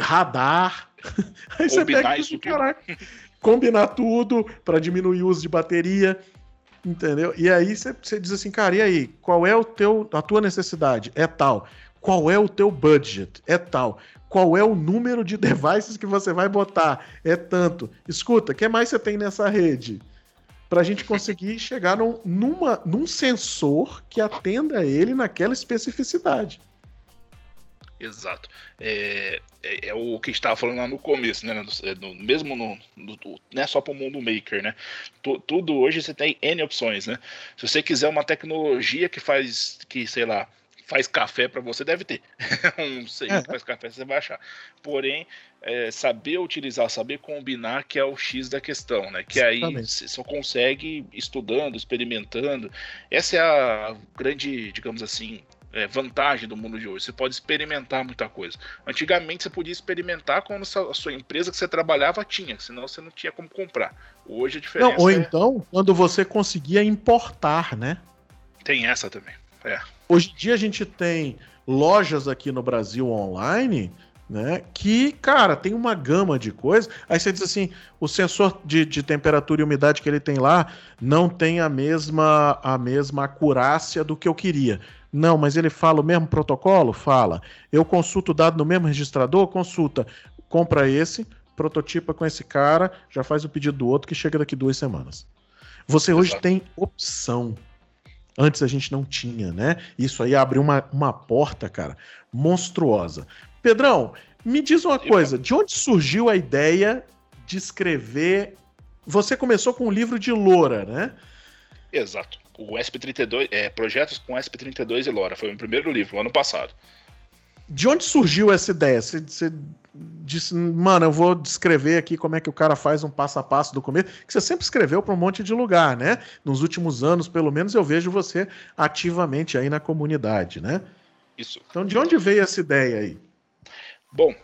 radar. [LAUGHS] Aí você pega isso, caraca, combinar tudo para diminuir o uso de bateria, entendeu? E aí você, você diz assim, cara, e aí, qual é o teu, a tua necessidade? É tal. Qual é o teu budget? É tal. Qual é o número de [LAUGHS] devices que você vai botar? É tanto. Escuta, o que mais você tem nessa rede? Para a gente conseguir [LAUGHS] chegar num, numa, num sensor que atenda ele naquela especificidade. Exato. É, é, é, o que a gente estava falando lá no começo, né? No, é, no, mesmo no, no, não é só para o mundo maker, né? Tudo hoje você tem N opções, né? Se você quiser uma tecnologia que faz, que sei lá, faz café para você, deve ter. [LAUGHS] um sei é. que faz café você vai achar. Porém, é, saber utilizar, saber combinar, que é o X da questão, né? Que aí você só consegue estudando, experimentando. Essa é a grande, digamos assim, é, vantagem do mundo de hoje. Você pode experimentar muita coisa. Antigamente você podia experimentar quando a sua empresa que você trabalhava tinha, senão você não tinha como comprar. Hoje a diferença. Não, ou é... então, quando você conseguia importar, né? Tem essa também. É. Hoje em dia a gente tem lojas aqui no Brasil online, né? Que, cara, tem uma gama de coisas. Aí você diz assim: o sensor de, de temperatura e umidade que ele tem lá não tem a mesma, a mesma acurácia do que eu queria. Não, mas ele fala o mesmo protocolo? Fala. Eu consulto o dado no mesmo registrador? Consulta. Compra esse, prototipa com esse cara, já faz o pedido do outro que chega daqui duas semanas. Você hoje Exato. tem opção. Antes a gente não tinha, né? Isso aí abre uma, uma porta, cara, monstruosa. Pedrão, me diz uma coisa: de onde surgiu a ideia de escrever? Você começou com um livro de Loura, né? Exato. O SP32, é, Projetos com SP32 e Lora, foi o meu primeiro livro, ano passado. De onde surgiu essa ideia? Você, você disse, mano, eu vou descrever aqui como é que o cara faz um passo a passo do começo, que você sempre escreveu para um monte de lugar, né? Nos últimos anos, pelo menos, eu vejo você ativamente aí na comunidade, né? Isso. Então, de onde veio essa ideia aí? Bom,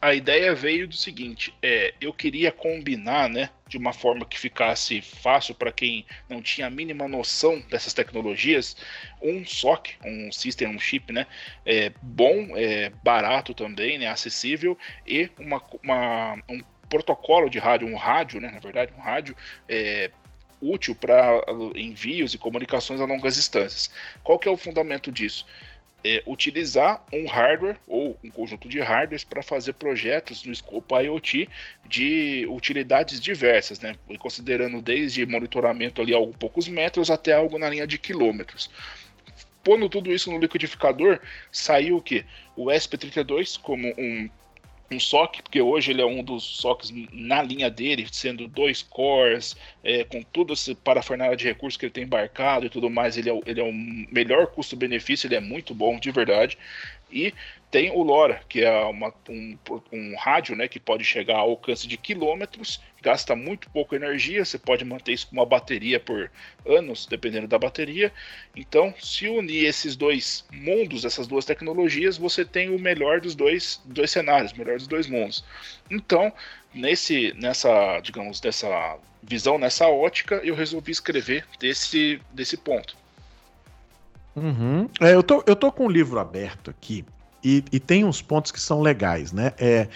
a ideia veio do seguinte: é, eu queria combinar, né, de uma forma que ficasse fácil para quem não tinha a mínima noção dessas tecnologias, um SOC, um System on Chip, né, é, bom, é, barato também, né, acessível e uma, uma, um protocolo de rádio, um rádio, né, na verdade, um rádio é, útil para envios e comunicações a longas distâncias. Qual que é o fundamento disso? É, utilizar um hardware ou um conjunto de hardwares para fazer projetos no escopo IoT de utilidades diversas, né? considerando desde monitoramento ali a poucos metros até algo na linha de quilômetros. Pondo tudo isso no liquidificador, saiu o que? O SP32 como um um SOC, porque hoje ele é um dos SOCs na linha dele, sendo dois cores, é, com tudo esse parafernália de recursos que ele tem embarcado e tudo mais, ele é, ele é o melhor custo-benefício, ele é muito bom, de verdade. E tem o LoRa, que é uma, um, um rádio né, que pode chegar ao alcance de quilômetros, gasta muito pouco energia, você pode manter isso com uma bateria por anos, dependendo da bateria. Então, se unir esses dois mundos, essas duas tecnologias, você tem o melhor dos dois, dois cenários, o melhor dos dois mundos. Então, nesse, nessa, digamos, dessa visão, nessa ótica, eu resolvi escrever desse, desse ponto. Uhum. É, eu, tô, eu tô com o livro aberto aqui e, e tem uns pontos que são legais, né? É,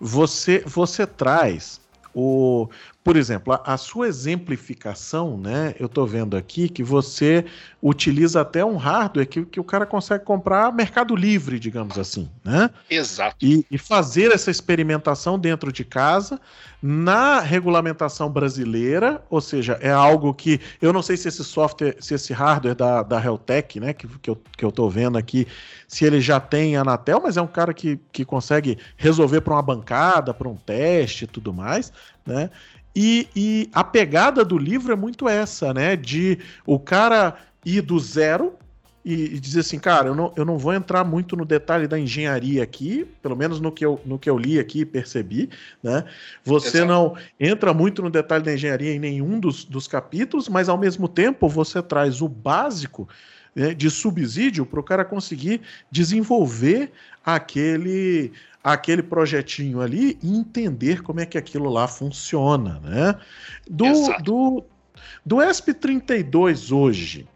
você, você traz o, por exemplo, a, a, sua exemplificação, né? Eu estou vendo aqui que você utiliza até um hardware que, que o cara consegue comprar Mercado Livre, digamos assim, né? Exato. E, e fazer essa experimentação dentro de casa na regulamentação brasileira, ou seja, é algo que eu não sei se esse software, se esse hardware da, da Heltec, né, que, que, eu, que eu tô vendo aqui, se ele já tem Anatel, mas é um cara que, que consegue resolver para uma bancada, para um teste e tudo mais, né? E, e a pegada do livro é muito essa, né? De o cara ir do zero e, e, dizer assim, cara, eu não, eu não vou entrar muito no detalhe da engenharia aqui, pelo menos no que eu, no que eu li aqui e percebi, né? Você Exato. não entra muito no detalhe da engenharia em nenhum dos, dos capítulos, mas ao mesmo tempo você traz o básico né, de subsídio para o cara conseguir desenvolver aquele aquele projetinho ali e entender como é que aquilo lá funciona, né? Do, do, do ESP32 hoje,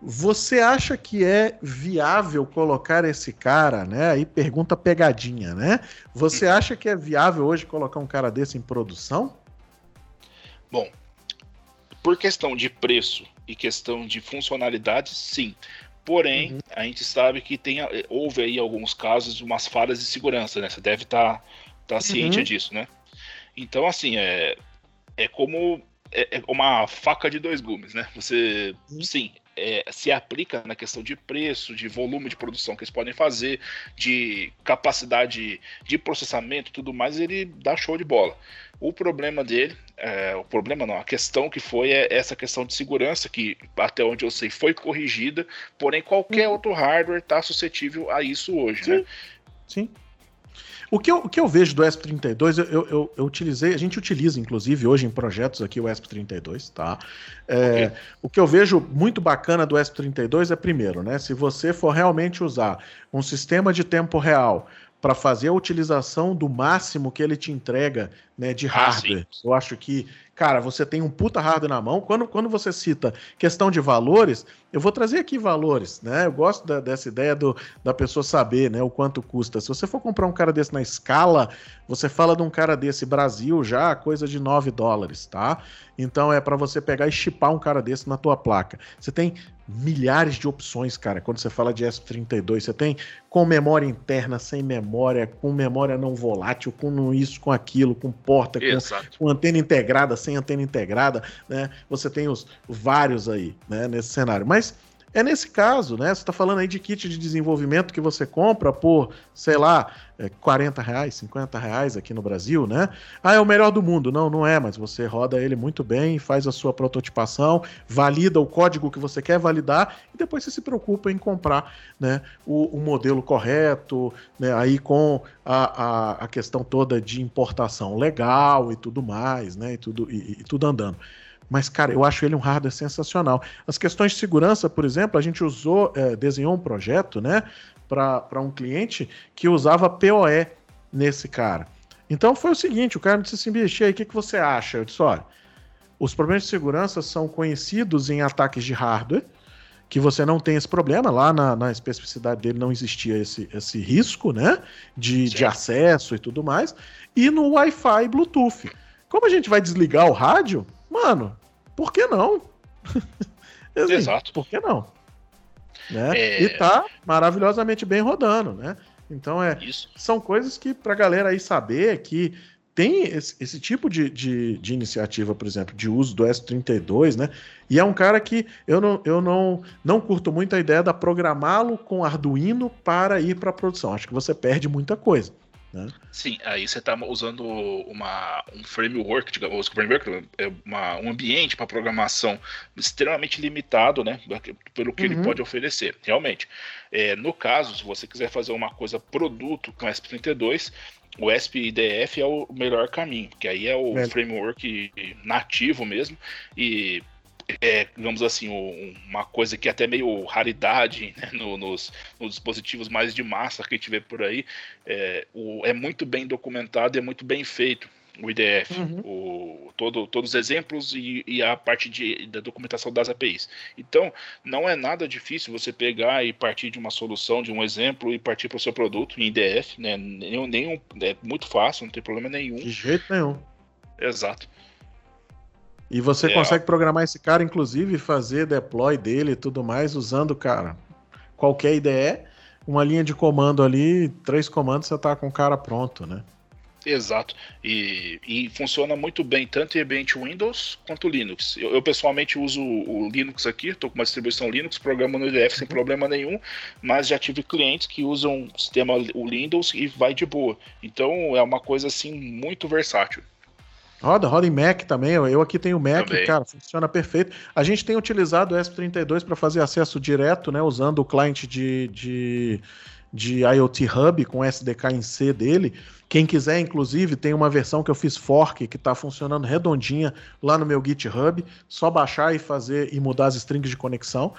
você acha que é viável colocar esse cara, né? Aí pergunta pegadinha, né? Você acha que é viável hoje colocar um cara desse em produção? Bom, por questão de preço e questão de funcionalidade, sim. Porém, uhum. a gente sabe que tem, houve aí alguns casos de umas falhas de segurança, né? Você deve estar tá, tá ciente uhum. disso, né? Então, assim, é, é como é, é uma faca de dois gumes, né? Você, uhum. sim, é, se aplica na questão de preço, de volume de produção que eles podem fazer, de capacidade de processamento e tudo mais, ele dá show de bola. O problema dele, é, o problema não, a questão que foi é essa questão de segurança, que até onde eu sei foi corrigida, porém qualquer uhum. outro hardware está suscetível a isso hoje, Sim. né? Sim. O que eu, o que eu vejo do ESP32, eu, eu, eu, utilizei, a gente utiliza, inclusive, hoje em projetos aqui o ESP32, tá? É, okay. O que eu vejo muito bacana do ESP32 é, primeiro, né? Se você for realmente usar um sistema de tempo real para fazer a utilização do máximo que ele te entrega né, de ah, hardware. Ah, eu acho que, cara, você tem um puta hardware na mão. Quando, quando você cita questão de valores, eu vou trazer aqui valores, né? Eu gosto da, dessa ideia do, da pessoa saber né, o quanto custa. Se você for comprar um cara desse na escala, você fala de um cara desse Brasil já, coisa de 9 dólares, tá? Então é para você pegar e chipar um cara desse na tua placa. Você tem milhares de opções, cara. Quando você fala de S32, você tem com memória interna, sem memória, com memória não volátil, com isso, com aquilo, com porta, com, com, antena integrada, sem antena integrada, né? Você tem os vários aí, né, nesse cenário. Mas é nesse caso, né? Você está falando aí de kit de desenvolvimento que você compra por, sei lá, 40 é, reais, 50 reais aqui no Brasil, né? Ah, é o melhor do mundo. Não, não é, mas você roda ele muito bem, faz a sua prototipação, valida o código que você quer validar e depois você se preocupa em comprar né, o, o modelo correto, né, aí com a, a, a, questão toda de importação legal e tudo mais, né? E tudo, e, e tudo andando. Mas, cara, eu acho ele um hardware sensacional. As questões de segurança, por exemplo, a gente usou, é, desenhou um projeto, né, para um cliente que usava PoE nesse cara. Então foi o seguinte: o cara me disse assim, bicho, aí, o que, que você acha? Eu disse, olha, os problemas de segurança são conhecidos em ataques de hardware, que você não tem esse problema. Lá na, na especificidade dele não existia esse, esse risco, né? De, de acesso e tudo mais. E no Wi-Fi Bluetooth. Como a gente vai desligar o rádio, mano, por que não? [LAUGHS] assim, Exato. Por que não? Né? É... E tá maravilhosamente bem rodando, né? Então é, Isso. são coisas que pra galera aí saber que tem esse, esse tipo de, de, de, iniciativa, por exemplo, de uso do S32, né? E é um cara que eu não, eu não, não curto muito a ideia da programá-lo com Arduino para ir para a produção. Acho que você perde muita coisa. Né? Sim, aí você está usando uma, um framework, digamos, framework é uma, um ambiente para programação extremamente limitado, né? Pelo que uhum. ele pode oferecer, realmente. É, no caso, se você quiser fazer uma coisa produto com SP32, o SPIDF é o melhor caminho, porque aí é o é. framework nativo mesmo, e é, digamos assim, uma coisa que é até meio raridade [LAUGHS] né, no, nos, nos, dispositivos mais de massa que a gente vê por aí, é, o, é muito bem documentado e é muito bem feito. o IDF, uhum. o, todo, todos os exemplos e, e, a parte de, da documentação das APIs. Então, não é nada difícil você pegar e partir de uma solução, de um exemplo e partir para o seu produto em IDF, né? Nenhum, nenhum, é muito fácil, não tem problema nenhum. De jeito nenhum. Exato. E você é, consegue programar esse cara, inclusive, fazer deploy dele e tudo mais, usando, cara, qualquer IDE, uma linha de comando ali, três comandos, você tá com o cara pronto, né? Exato. E, e funciona muito bem, tanto em ambiente Windows quanto Linux. Eu, eu pessoalmente uso o, Linux aqui, estou com uma distribuição Linux, programa no IDF sem problema nenhum, mas já tive clientes que usam o sistema o Windows e vai de boa. Então é uma coisa assim muito versátil. Roda, roda em Mac também. Eu aqui tenho Mac, também. cara, funciona perfeito. A gente tem utilizado o ESP32 para fazer acesso direto, né? Usando o cliente de, de, de IoT Hub com SDK em C dele. Quem quiser, inclusive, tem uma versão que eu fiz fork que está funcionando redondinha lá no meu GitHub. Só baixar e fazer e mudar as strings de conexão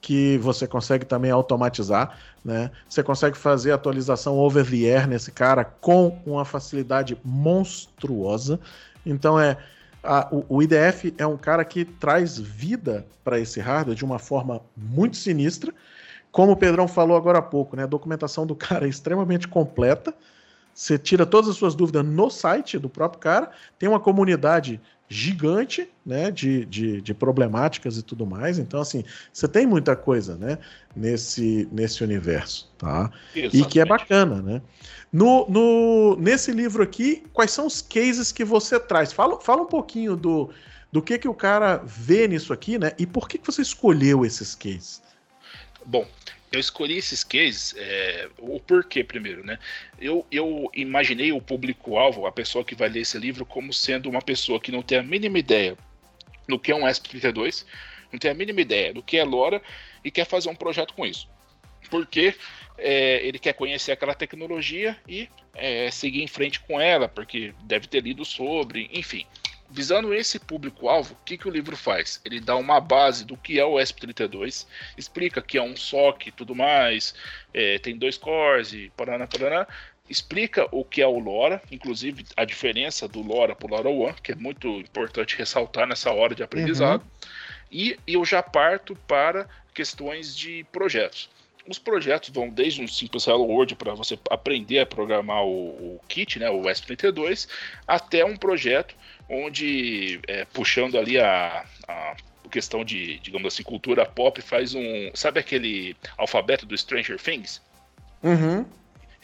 que você consegue também automatizar, né? Você consegue fazer atualização over the air nesse cara com uma facilidade monstruosa. Então é a, o, o, IDF é um cara que traz vida para esse hardware de uma forma muito sinistra. Como o Pedrão falou agora há pouco, né? A documentação do cara é extremamente completa. Você tira todas as suas dúvidas no site do próprio cara. Tem uma comunidade gigante, né, de, de, de, problemáticas e tudo mais. Então, assim, você tem muita coisa, né, nesse, nesse universo, tá? Exatamente. E que é bacana, né? No, no, nesse livro aqui, quais são os cases que você traz? Fala, fala um pouquinho do, do que que o cara vê nisso aqui, né? E por que, que você escolheu esses cases? Bom, eu escolhi esses cases, é, o porquê primeiro, né? Eu, eu imaginei o público-alvo, a pessoa que vai ler esse livro, como sendo uma pessoa que não tem a mínima ideia do que é um ESP32, não tem a mínima ideia do que é LoRa e quer fazer um projeto com isso. Porque é, ele quer conhecer aquela tecnologia e é, seguir em frente com ela, porque deve ter lido sobre, enfim. Visando esse público-alvo, o que, que o livro faz? Ele dá uma base do que é o ESP32, explica que é um SOC e tudo mais, é, tem dois cores e paraná, paraná, explica o que é o LoRa, inclusive a diferença do LoRa para o LoRaWAN, que é muito importante ressaltar nessa hora de aprendizado, uhum. e eu já parto para questões de projetos. Os projetos vão desde um simples Hello World para você aprender a programar o, o kit, né, o ESP32, até um projeto onde, é, puxando ali a, a questão de, digamos assim, cultura pop, faz um. Sabe aquele alfabeto do Stranger Things? Uhum.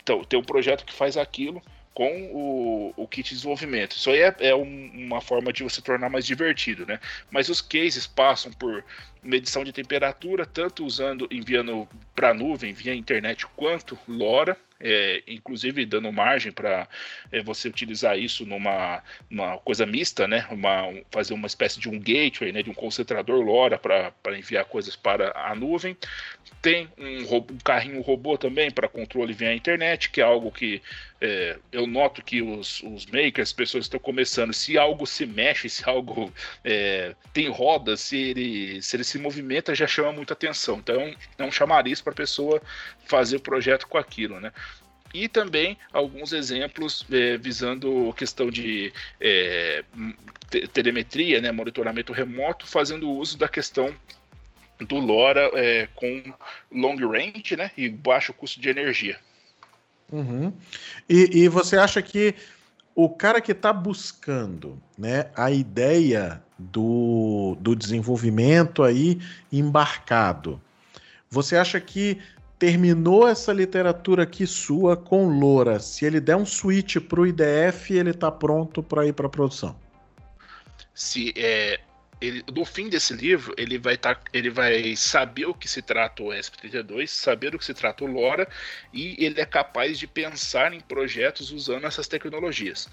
Então, tem um projeto que faz aquilo com o, o kit de desenvolvimento. Isso aí é, é um, uma forma de você tornar mais divertido, né? Mas os cases passam por medição de temperatura, tanto usando, enviando para a nuvem via internet, quanto LoRa, é, inclusive dando margem para é, você utilizar isso numa, coisa mista, né? Uma, um, fazer uma espécie de um gateway, né? de um concentrador LoRa para enviar coisas para a nuvem. Tem um, um carrinho robô também para controle via internet, que é algo que é, eu noto que os, os makers, as pessoas estão começando. Se algo se mexe, se algo é, tem rodas, se ele, se ele se movimenta, já chama muita atenção. Então é um chamariz para a pessoa fazer o projeto com aquilo, né? e também alguns exemplos é, visando a questão de é, telemetria, né, monitoramento remoto, fazendo uso da questão do LoRa é, com long range né, e baixo custo de energia. Uhum. E, e, você acha que o cara que está buscando né, a ideia do, do desenvolvimento aí embarcado, você acha que terminou essa literatura aqui sua com Loura, se ele der um switch para o IDF, ele está pronto para ir para a produção? Se é, ele, no fim desse livro, ele vai, tá, ele vai saber o que se trata o ESP32, saber o que se trata o LoRa, e ele é capaz de pensar em projetos usando essas tecnologias.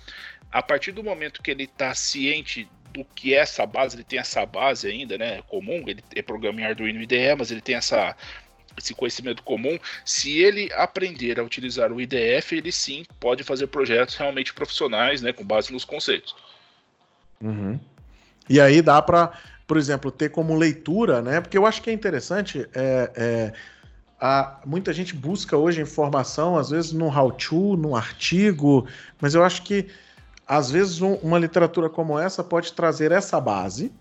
A partir do momento que ele está ciente do que é essa base, ele tem essa base ainda, né, comum, ele é programa em Arduino IDE, mas ele tem essa esse conhecimento comum, se ele aprender a utilizar o IDF, ele sim pode fazer projetos realmente profissionais, né, com base nos conceitos. Uhum. E aí dá para, por exemplo, ter como leitura, né? Porque eu acho que é interessante. É, é, a, muita gente busca hoje informação, às vezes no how-to, num artigo, mas eu acho que às vezes um, uma literatura como essa pode trazer essa base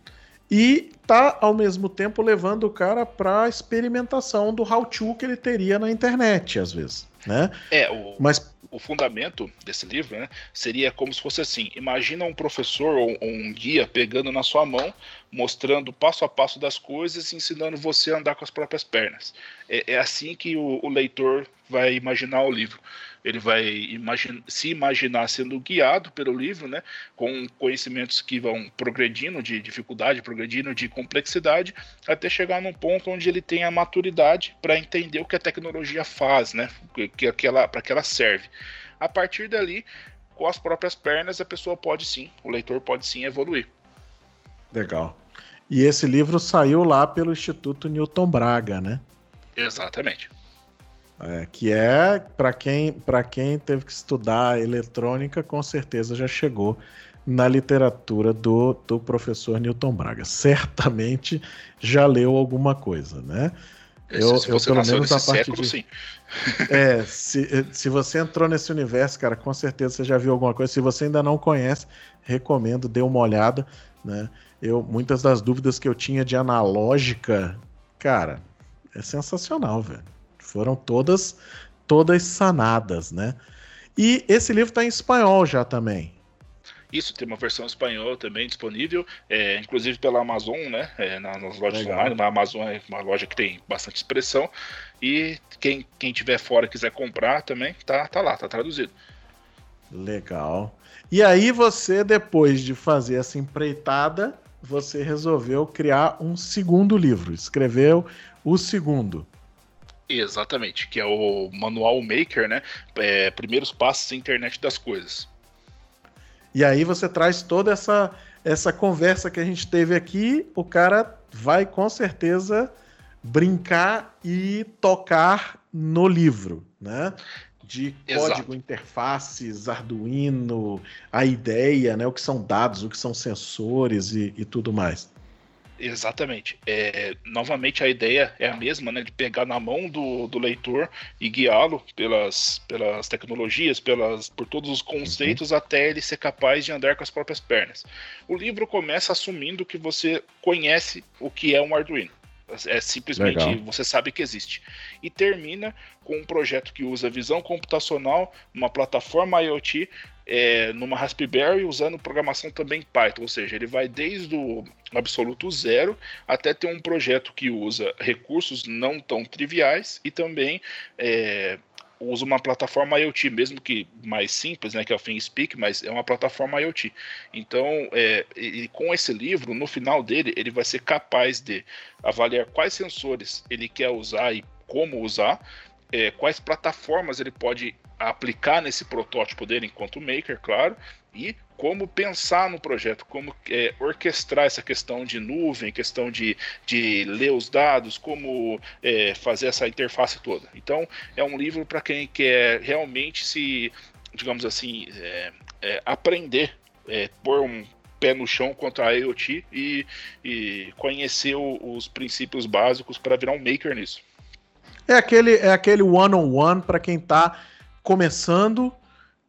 e tá ao mesmo tempo levando o cara para experimentação do how-to que ele teria na internet, às vezes, né? É, o... mas o fundamento desse livro né, seria como se fosse assim: imagina um professor ou um guia pegando na sua mão, mostrando passo a passo das coisas e ensinando você a andar com as próprias pernas. É, é assim que o, o leitor vai imaginar o livro ele vai se imaginar sendo guiado pelo livro, né, com conhecimentos que vão progredindo de dificuldade, progredindo de complexidade, até chegar num ponto onde ele tem a maturidade para entender o que a tecnologia faz, né, que aquela, para que ela serve. A partir dali, com as próprias pernas, a pessoa pode sim, o leitor pode sim evoluir. Legal. E esse livro saiu lá pelo Instituto Newton Braga, né? Exatamente. É, que é, para quem, quem teve que estudar eletrônica, com certeza já chegou na literatura do, do professor Newton Braga. Certamente já leu alguma coisa, né? Eu, se eu pelo menos a parte século, de... sim. [LAUGHS] É, se, se você entrou nesse universo, cara, com certeza você já viu alguma coisa. Se você ainda não conhece, recomendo, dê uma olhada, né? Eu, muitas das dúvidas que eu tinha de analógica, cara, é sensacional, velho. Foram todas todas sanadas, né? E esse livro está em espanhol já também. Isso, tem uma versão espanhol também disponível, é, inclusive pela Amazon, né? É, nas lojas Legal. online. A Amazon é uma loja que tem bastante expressão. E quem, quem tiver fora e quiser comprar também, tá, tá lá, tá traduzido. Legal. E aí você, depois de fazer essa empreitada, você resolveu criar um segundo livro. Escreveu o segundo. Exatamente, que é o Manual Maker, né? É, primeiros passos em internet das coisas. E aí você traz toda essa, essa conversa que a gente teve aqui, o cara vai com certeza brincar e tocar no livro, né? De Exato. código, interfaces, Arduino, a ideia, né? O que são dados, o que são sensores e, e tudo mais. Exatamente. É, novamente a ideia é a mesma, né? De pegar na mão do, do leitor e guiá-lo pelas, pelas tecnologias, pelas, por todos os conceitos, uhum. até ele ser capaz de andar com as próprias pernas. O livro começa assumindo que você conhece o que é um Arduino. É simplesmente Legal. você sabe que existe. E termina com um projeto que usa visão computacional, uma plataforma IoT é, numa Raspberry usando programação também Python, ou seja, ele vai desde o absoluto zero até ter um projeto que usa recursos não tão triviais e também é, usa uma plataforma IoT, mesmo que mais simples, né, que é o ThinkSpeak, mas é uma plataforma IoT. Então, é, ele, com esse livro, no final dele, ele vai ser capaz de avaliar quais sensores ele quer usar e como usar, é, quais plataformas ele pode aplicar nesse protótipo dele enquanto maker, claro, e como pensar no projeto, como é, orquestrar essa questão de nuvem, questão de, de ler os dados, como é, fazer essa interface toda. Então, é um livro para quem quer realmente se, digamos assim, é, é aprender, é, pôr um pé no chão contra a IoT e, e conhecer o, os princípios básicos para virar um maker nisso. É aquele é aquele one on one para quem está começando,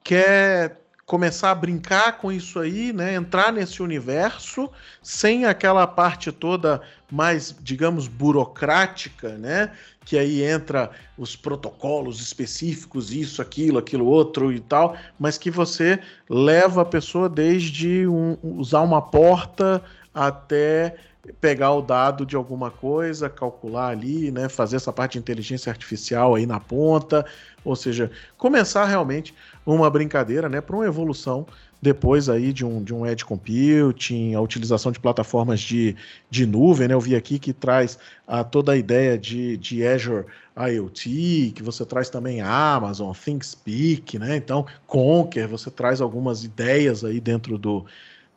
quer começar a brincar com isso aí, né? Entrar nesse universo sem aquela parte toda mais, digamos, burocrática, né? Que aí entra os protocolos específicos, isso, aquilo, aquilo outro e tal, mas que você leva a pessoa desde um, usar uma porta até pegar o dado de alguma coisa, calcular ali, né, fazer essa parte de inteligência artificial aí na ponta, ou seja, começar realmente uma brincadeira, né, para uma evolução depois aí de um, de um edge computing, a utilização de plataformas de, de nuvem, né? Eu vi aqui que traz a, toda a ideia de, de Azure IoT, que você traz também Amazon, ThinkSpeak, né? Então, Conquer, você traz algumas ideias aí dentro do,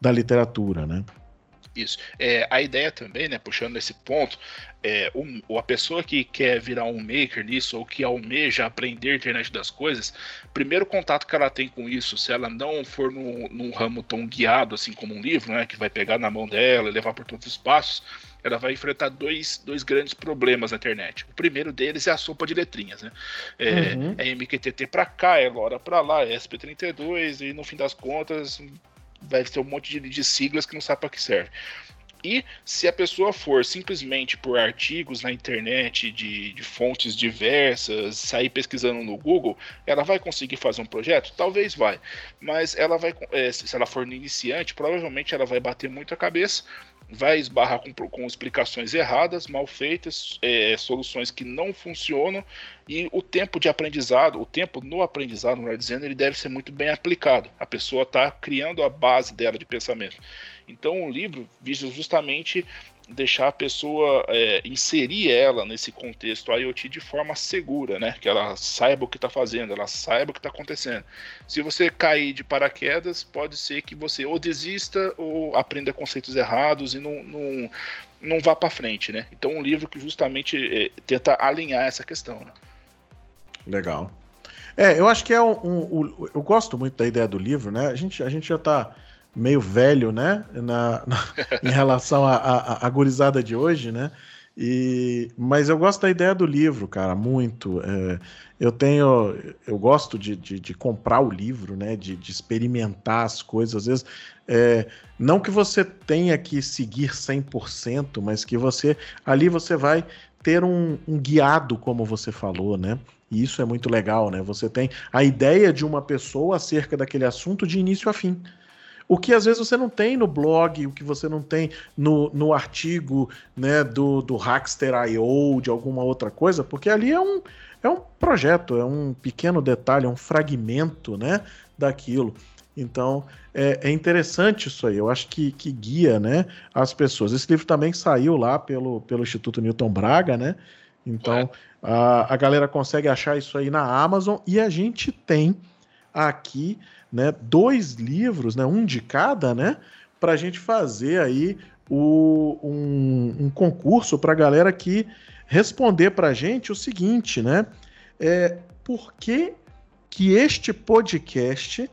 da literatura, né? Isso. É, a ideia também, né, puxando esse ponto, é, o, a pessoa que quer virar um maker nisso, ou que almeja aprender a internet das coisas, primeiro contato que ela tem com isso, se ela não for num, num ramo tão guiado assim como um livro, né, que vai pegar na mão dela e levar por todos os passos, ela vai enfrentar dois, dois grandes problemas na internet. O primeiro deles é a sopa de letrinhas, né? É, uhum. é MQTT para cá, é LoRa para lá, é SP32 e no fim das contas vai ter um monte de, de siglas que não sabe para que serve. E se a pessoa for simplesmente por artigos na internet de, de, fontes diversas, sair pesquisando no Google, ela vai conseguir fazer um projeto? Talvez vai. Mas ela vai, é, se ela for iniciante, provavelmente ela vai bater muito a cabeça, vai esbarrar com, com explicações erradas, mal feitas, é, soluções que não funcionam, e o tempo de aprendizado, o tempo no aprendizado, melhor dizendo, ele deve ser muito bem aplicado. A pessoa está criando a base dela de pensamento. Então, o livro visa justamente deixar a pessoa é, inserir ela nesse contexto IoT de forma segura, né? Que ela saiba o que está fazendo, ela saiba o que está acontecendo. Se você cair de paraquedas, pode ser que você ou desista ou aprenda conceitos errados e não, não, não vá para frente, né? Então, um livro que justamente é, tenta alinhar essa questão. Né? Legal. É, eu acho que é um, um, um, Eu gosto muito da ideia do livro, né? A gente, a gente já está meio velho, né? Na, na [LAUGHS] em relação à gurizada de hoje, né? E, mas eu gosto da ideia do livro, cara, muito. É, eu tenho, eu gosto de, de, de, comprar o livro, né? De, de experimentar as coisas. Às vezes, é, não que você tenha que seguir 100%, mas que você ali você vai ter um, um guiado, como você falou, né? E isso é muito legal, né? Você tem a ideia de uma pessoa acerca daquele assunto de início a fim. O que às vezes você não tem no blog, o que você não tem no, no artigo né, do, do Hackster.io, de alguma outra coisa, porque ali é um, é um projeto, é um pequeno detalhe, é um fragmento né, daquilo. Então é, é, interessante isso aí, eu acho que, que guia né, as pessoas. Esse livro também saiu lá pelo, pelo Instituto Newton Braga, né? Então a, a galera consegue achar isso aí na Amazon e a gente tem aqui né, dois livros, né, um de cada, né, para a gente fazer aí o, um, um concurso para a galera que responder para a gente o seguinte, né, é, por que, que este podcast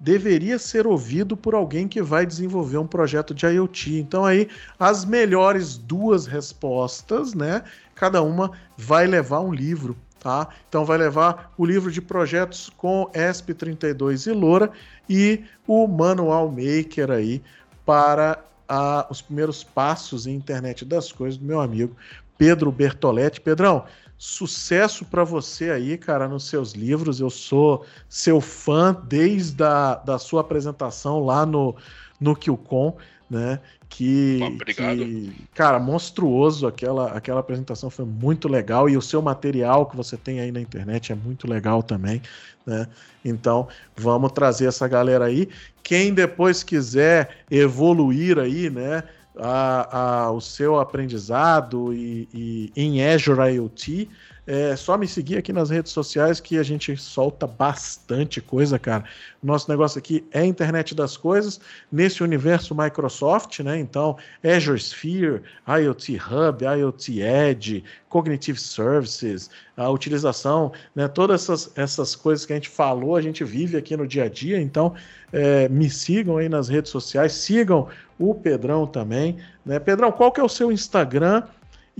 deveria ser ouvido por alguém que vai desenvolver um projeto de IoT. Então aí as melhores duas respostas, né? Cada uma vai levar um livro Tá? Então vai levar o livro de projetos com ESP32 e Loura e o Manual Maker aí para a, os primeiros passos em internet das coisas do meu amigo Pedro Bertoletti. Pedrão, sucesso para você aí, cara, nos seus livros. Eu sou seu fã desde a da sua apresentação lá no, no QCon, né? Que, Obrigado. que, cara, monstruoso aquela, aquela apresentação foi muito legal e o seu material que você tem aí na internet é muito legal também, né? Então, vamos trazer essa galera aí. Quem depois quiser evoluir aí, né? A, a, o seu aprendizado e, e em Azure IoT, é só me seguir aqui nas redes sociais que a gente solta bastante coisa, cara. Nosso negócio aqui é a internet das coisas, nesse universo Microsoft, né? Então, Azure Sphere, IoT Hub, IoT Edge, Cognitive Services, a utilização, né? Todas essas, essas coisas que a gente falou, a gente vive aqui no dia a dia. Então, é, me sigam aí nas redes sociais, sigam o Pedrão também. Né? Pedrão, qual que é o seu Instagram?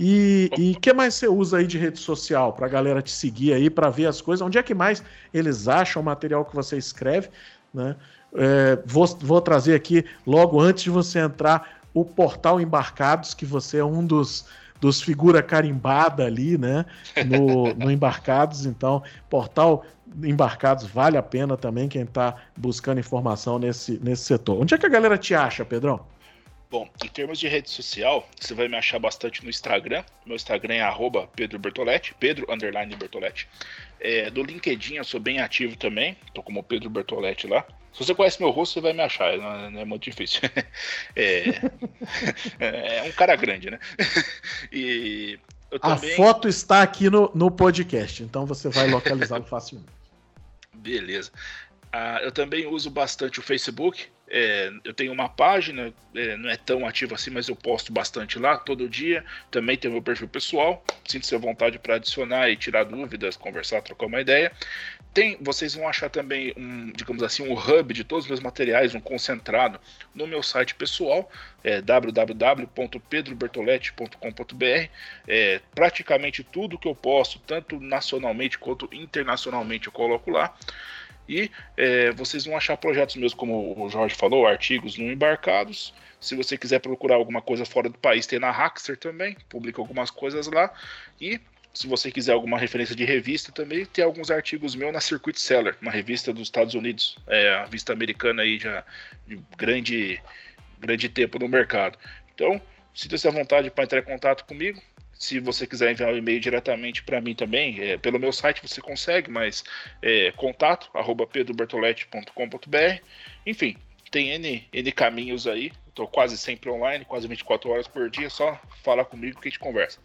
E o que mais você usa aí de rede social para a galera te seguir aí, para ver as coisas? Onde é que mais eles acham o material que você escreve? Né? É, vou, vou trazer aqui, logo antes de você entrar, o portal Embarcados, que você é um dos, dos figura carimbada ali, né? No, no Embarcados. Então, portal Embarcados vale a pena também quem está buscando informação nesse, nesse setor. Onde é que a galera te acha, Pedrão? Bom, em termos de rede social, você vai me achar bastante no Instagram. Meu Instagram é arroba Pedro Bertoletti, Pedro underline Bertoletti. É, do LinkedIn eu sou bem ativo também, tô como Pedro Bertoletti lá. Se você conhece meu rosto, você vai me achar, não, não é muito difícil. [LAUGHS] [LAUGHS] é, é, um cara grande, né? [LAUGHS] e também... A foto está aqui no, no podcast, então você vai localizá-lo facilmente. Beleza. Uh, eu também uso bastante o Facebook. É, eu tenho uma página, é, não é tão ativa assim, mas eu posto bastante lá todo dia. Também tem meu perfil pessoal. Sinta-se à vontade para adicionar e tirar dúvidas, conversar, trocar uma ideia. Tem, vocês vão achar também um, digamos assim, um hub de todos os meus materiais, um concentrado no meu site pessoal, é. É, praticamente tudo que eu posto, tanto nacionalmente quanto internacionalmente, eu coloco lá. E é, vocês vão achar projetos meus, como o Jorge falou, artigos no embarcados. Se você quiser procurar alguma coisa fora do país, tem na Hackster também, publica algumas coisas lá. E se você quiser alguma referência de revista também, tem alguns artigos meus na Circuit Seller, uma revista dos Estados Unidos, é a vista americana aí já de grande, grande tempo no mercado. Então, sinta-se à vontade para entrar em contato comigo. Se você quiser enviar um e-mail diretamente para mim também, é, pelo meu site você consegue, mas é, contato arroba pedrobertoletti.com.br. Enfim, tem N, N caminhos aí. Estou quase sempre online, quase 24 horas por dia. Só falar comigo que a gente conversa.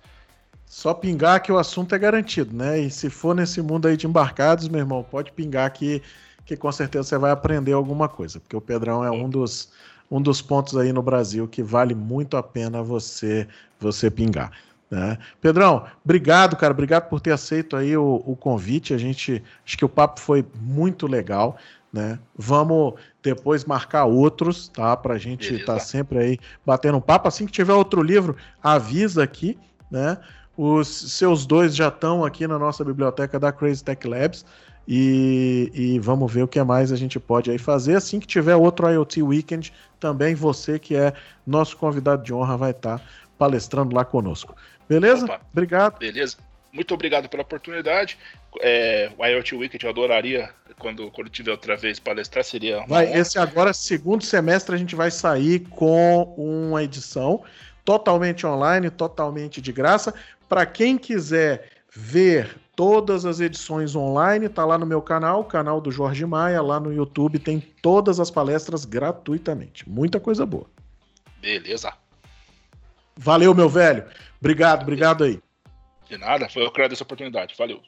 Só pingar que o assunto é garantido, né? E se for nesse mundo aí de embarcados, meu irmão, pode pingar que, que com certeza você vai aprender alguma coisa, porque o Pedrão é um dos, um dos pontos aí no Brasil que vale muito a pena você você pingar. Né? Pedrão, obrigado, cara. Obrigado por ter aceito aí o, o, convite. A gente acho que o papo foi muito legal. Né? Vamos depois marcar outros, tá? Para a gente estar tá sempre aí batendo um papo. Assim que tiver outro livro, avisa aqui, né? Os seus dois já estão aqui na nossa biblioteca da Crazy Tech Labs. E, e, vamos ver o que mais a gente pode aí fazer. Assim que tiver outro IoT Weekend, também você que é nosso convidado de honra vai estar tá palestrando lá conosco. Beleza? Opa, Obrigado. Beleza. Muito obrigado pela oportunidade. É, o IoT Weekend eu adoraria quando, quando tiver outra vez palestrar, seria. Vai, esse agora, segundo semestre, a gente vai sair com uma edição totalmente online, totalmente de graça. Para quem quiser ver todas as edições online, tá lá no meu canal, canal do Jorge Maia, lá no YouTube tem todas as palestras gratuitamente. Muita coisa boa. Beleza. Valeu, meu velho. Obrigado, obrigado aí. De nada, foi eu que agradeço a oportunidade. Valeu.